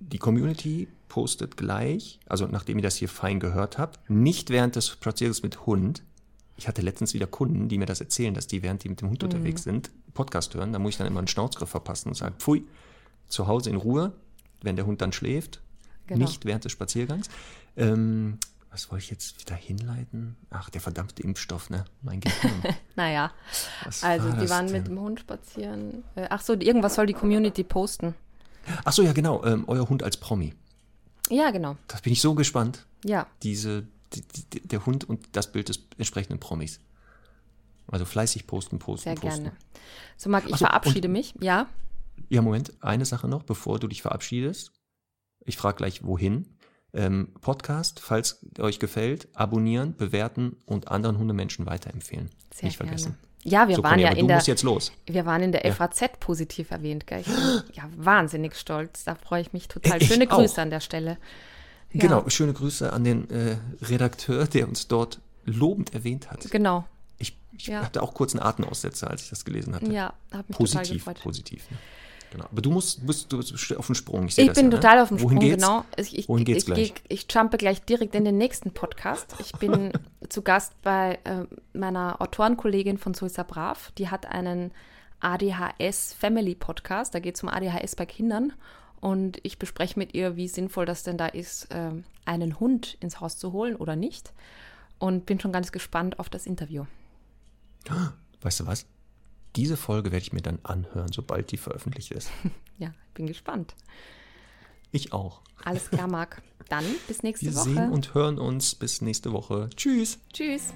die Community postet gleich, also nachdem ihr das hier fein gehört habt, nicht während des Spaziergangs mit Hund. Ich hatte letztens wieder Kunden, die mir das erzählen, dass die, während die mit dem Hund unterwegs sind, Podcast hören. Da muss ich dann immer einen Schnauzgriff verpassen und sagen, pfui, zu Hause in Ruhe, wenn der Hund dann schläft, Genau. nicht während des Spaziergangs. Ähm, was wollte ich jetzt wieder hinleiten? Ach, der verdammte Impfstoff, ne? Mein Gehirn. [LAUGHS] Naja, Was also war die waren denn? mit dem Hund spazieren. Äh, Ach so, irgendwas soll die Community posten. Ach so, ja genau, ähm, euer Hund als Promi. Ja, genau. Das bin ich so gespannt. Ja, diese, die, die, der Hund und das Bild des entsprechenden Promis. Also fleißig posten, posten, sehr posten. gerne. So, Marc, ich so, verabschiede mich. Ja, Ja, Moment, eine Sache noch, bevor du dich verabschiedest. Ich frage gleich, wohin. Ähm, Podcast, falls euch gefällt, abonnieren, bewerten und anderen Hundemenschen weiterempfehlen. sehr Nicht gerne. vergessen. Ja, wir so, waren Conny, ja in du der musst jetzt los. Wir waren in der FAZ positiv erwähnt, gell? Ich bin [GASPS] ja wahnsinnig stolz. Da freue ich mich total. Ich Schöne auch. Grüße an der Stelle. Ja. Genau, schöne Grüße an den äh, Redakteur, der uns dort lobend erwähnt hat. Genau. Ich, ich Ja. hatte auch kurz einen Atemaussetzer, als ich das gelesen hatte. Ja, hat mich total positiv, gefreut. positiv. Ne? Genau. Aber du musst, bist, du bist auf dem Sprung. Ich, Ich bin ja, total ne? auf dem Wohin Sprung, geht's? genau. Ich, ich, Wohin geht's ich, gleich? Ich, jumpe gleich direkt in den nächsten Podcast. Ich bin [LAUGHS] zu Gast bei äh, meiner Autorenkollegin von Sulsa Brav. Die hat einen ADHS Family Podcast. Da geht es um ADHS bei Kindern. Und ich bespreche mit ihr, wie sinnvoll das denn da ist, ähm, einen Hund ins Haus zu holen oder nicht. Und bin schon ganz gespannt auf das Interview. Weißt du was? Diese Folge werde ich mir dann anhören, sobald die veröffentlicht ist. [LAUGHS] Ja, bin gespannt. Ich auch. Alles klar, Marc. Dann bis [LAUGHS] nächste Wir Woche. sehen und hören uns bis nächste Woche. Tschüss. Tschüss.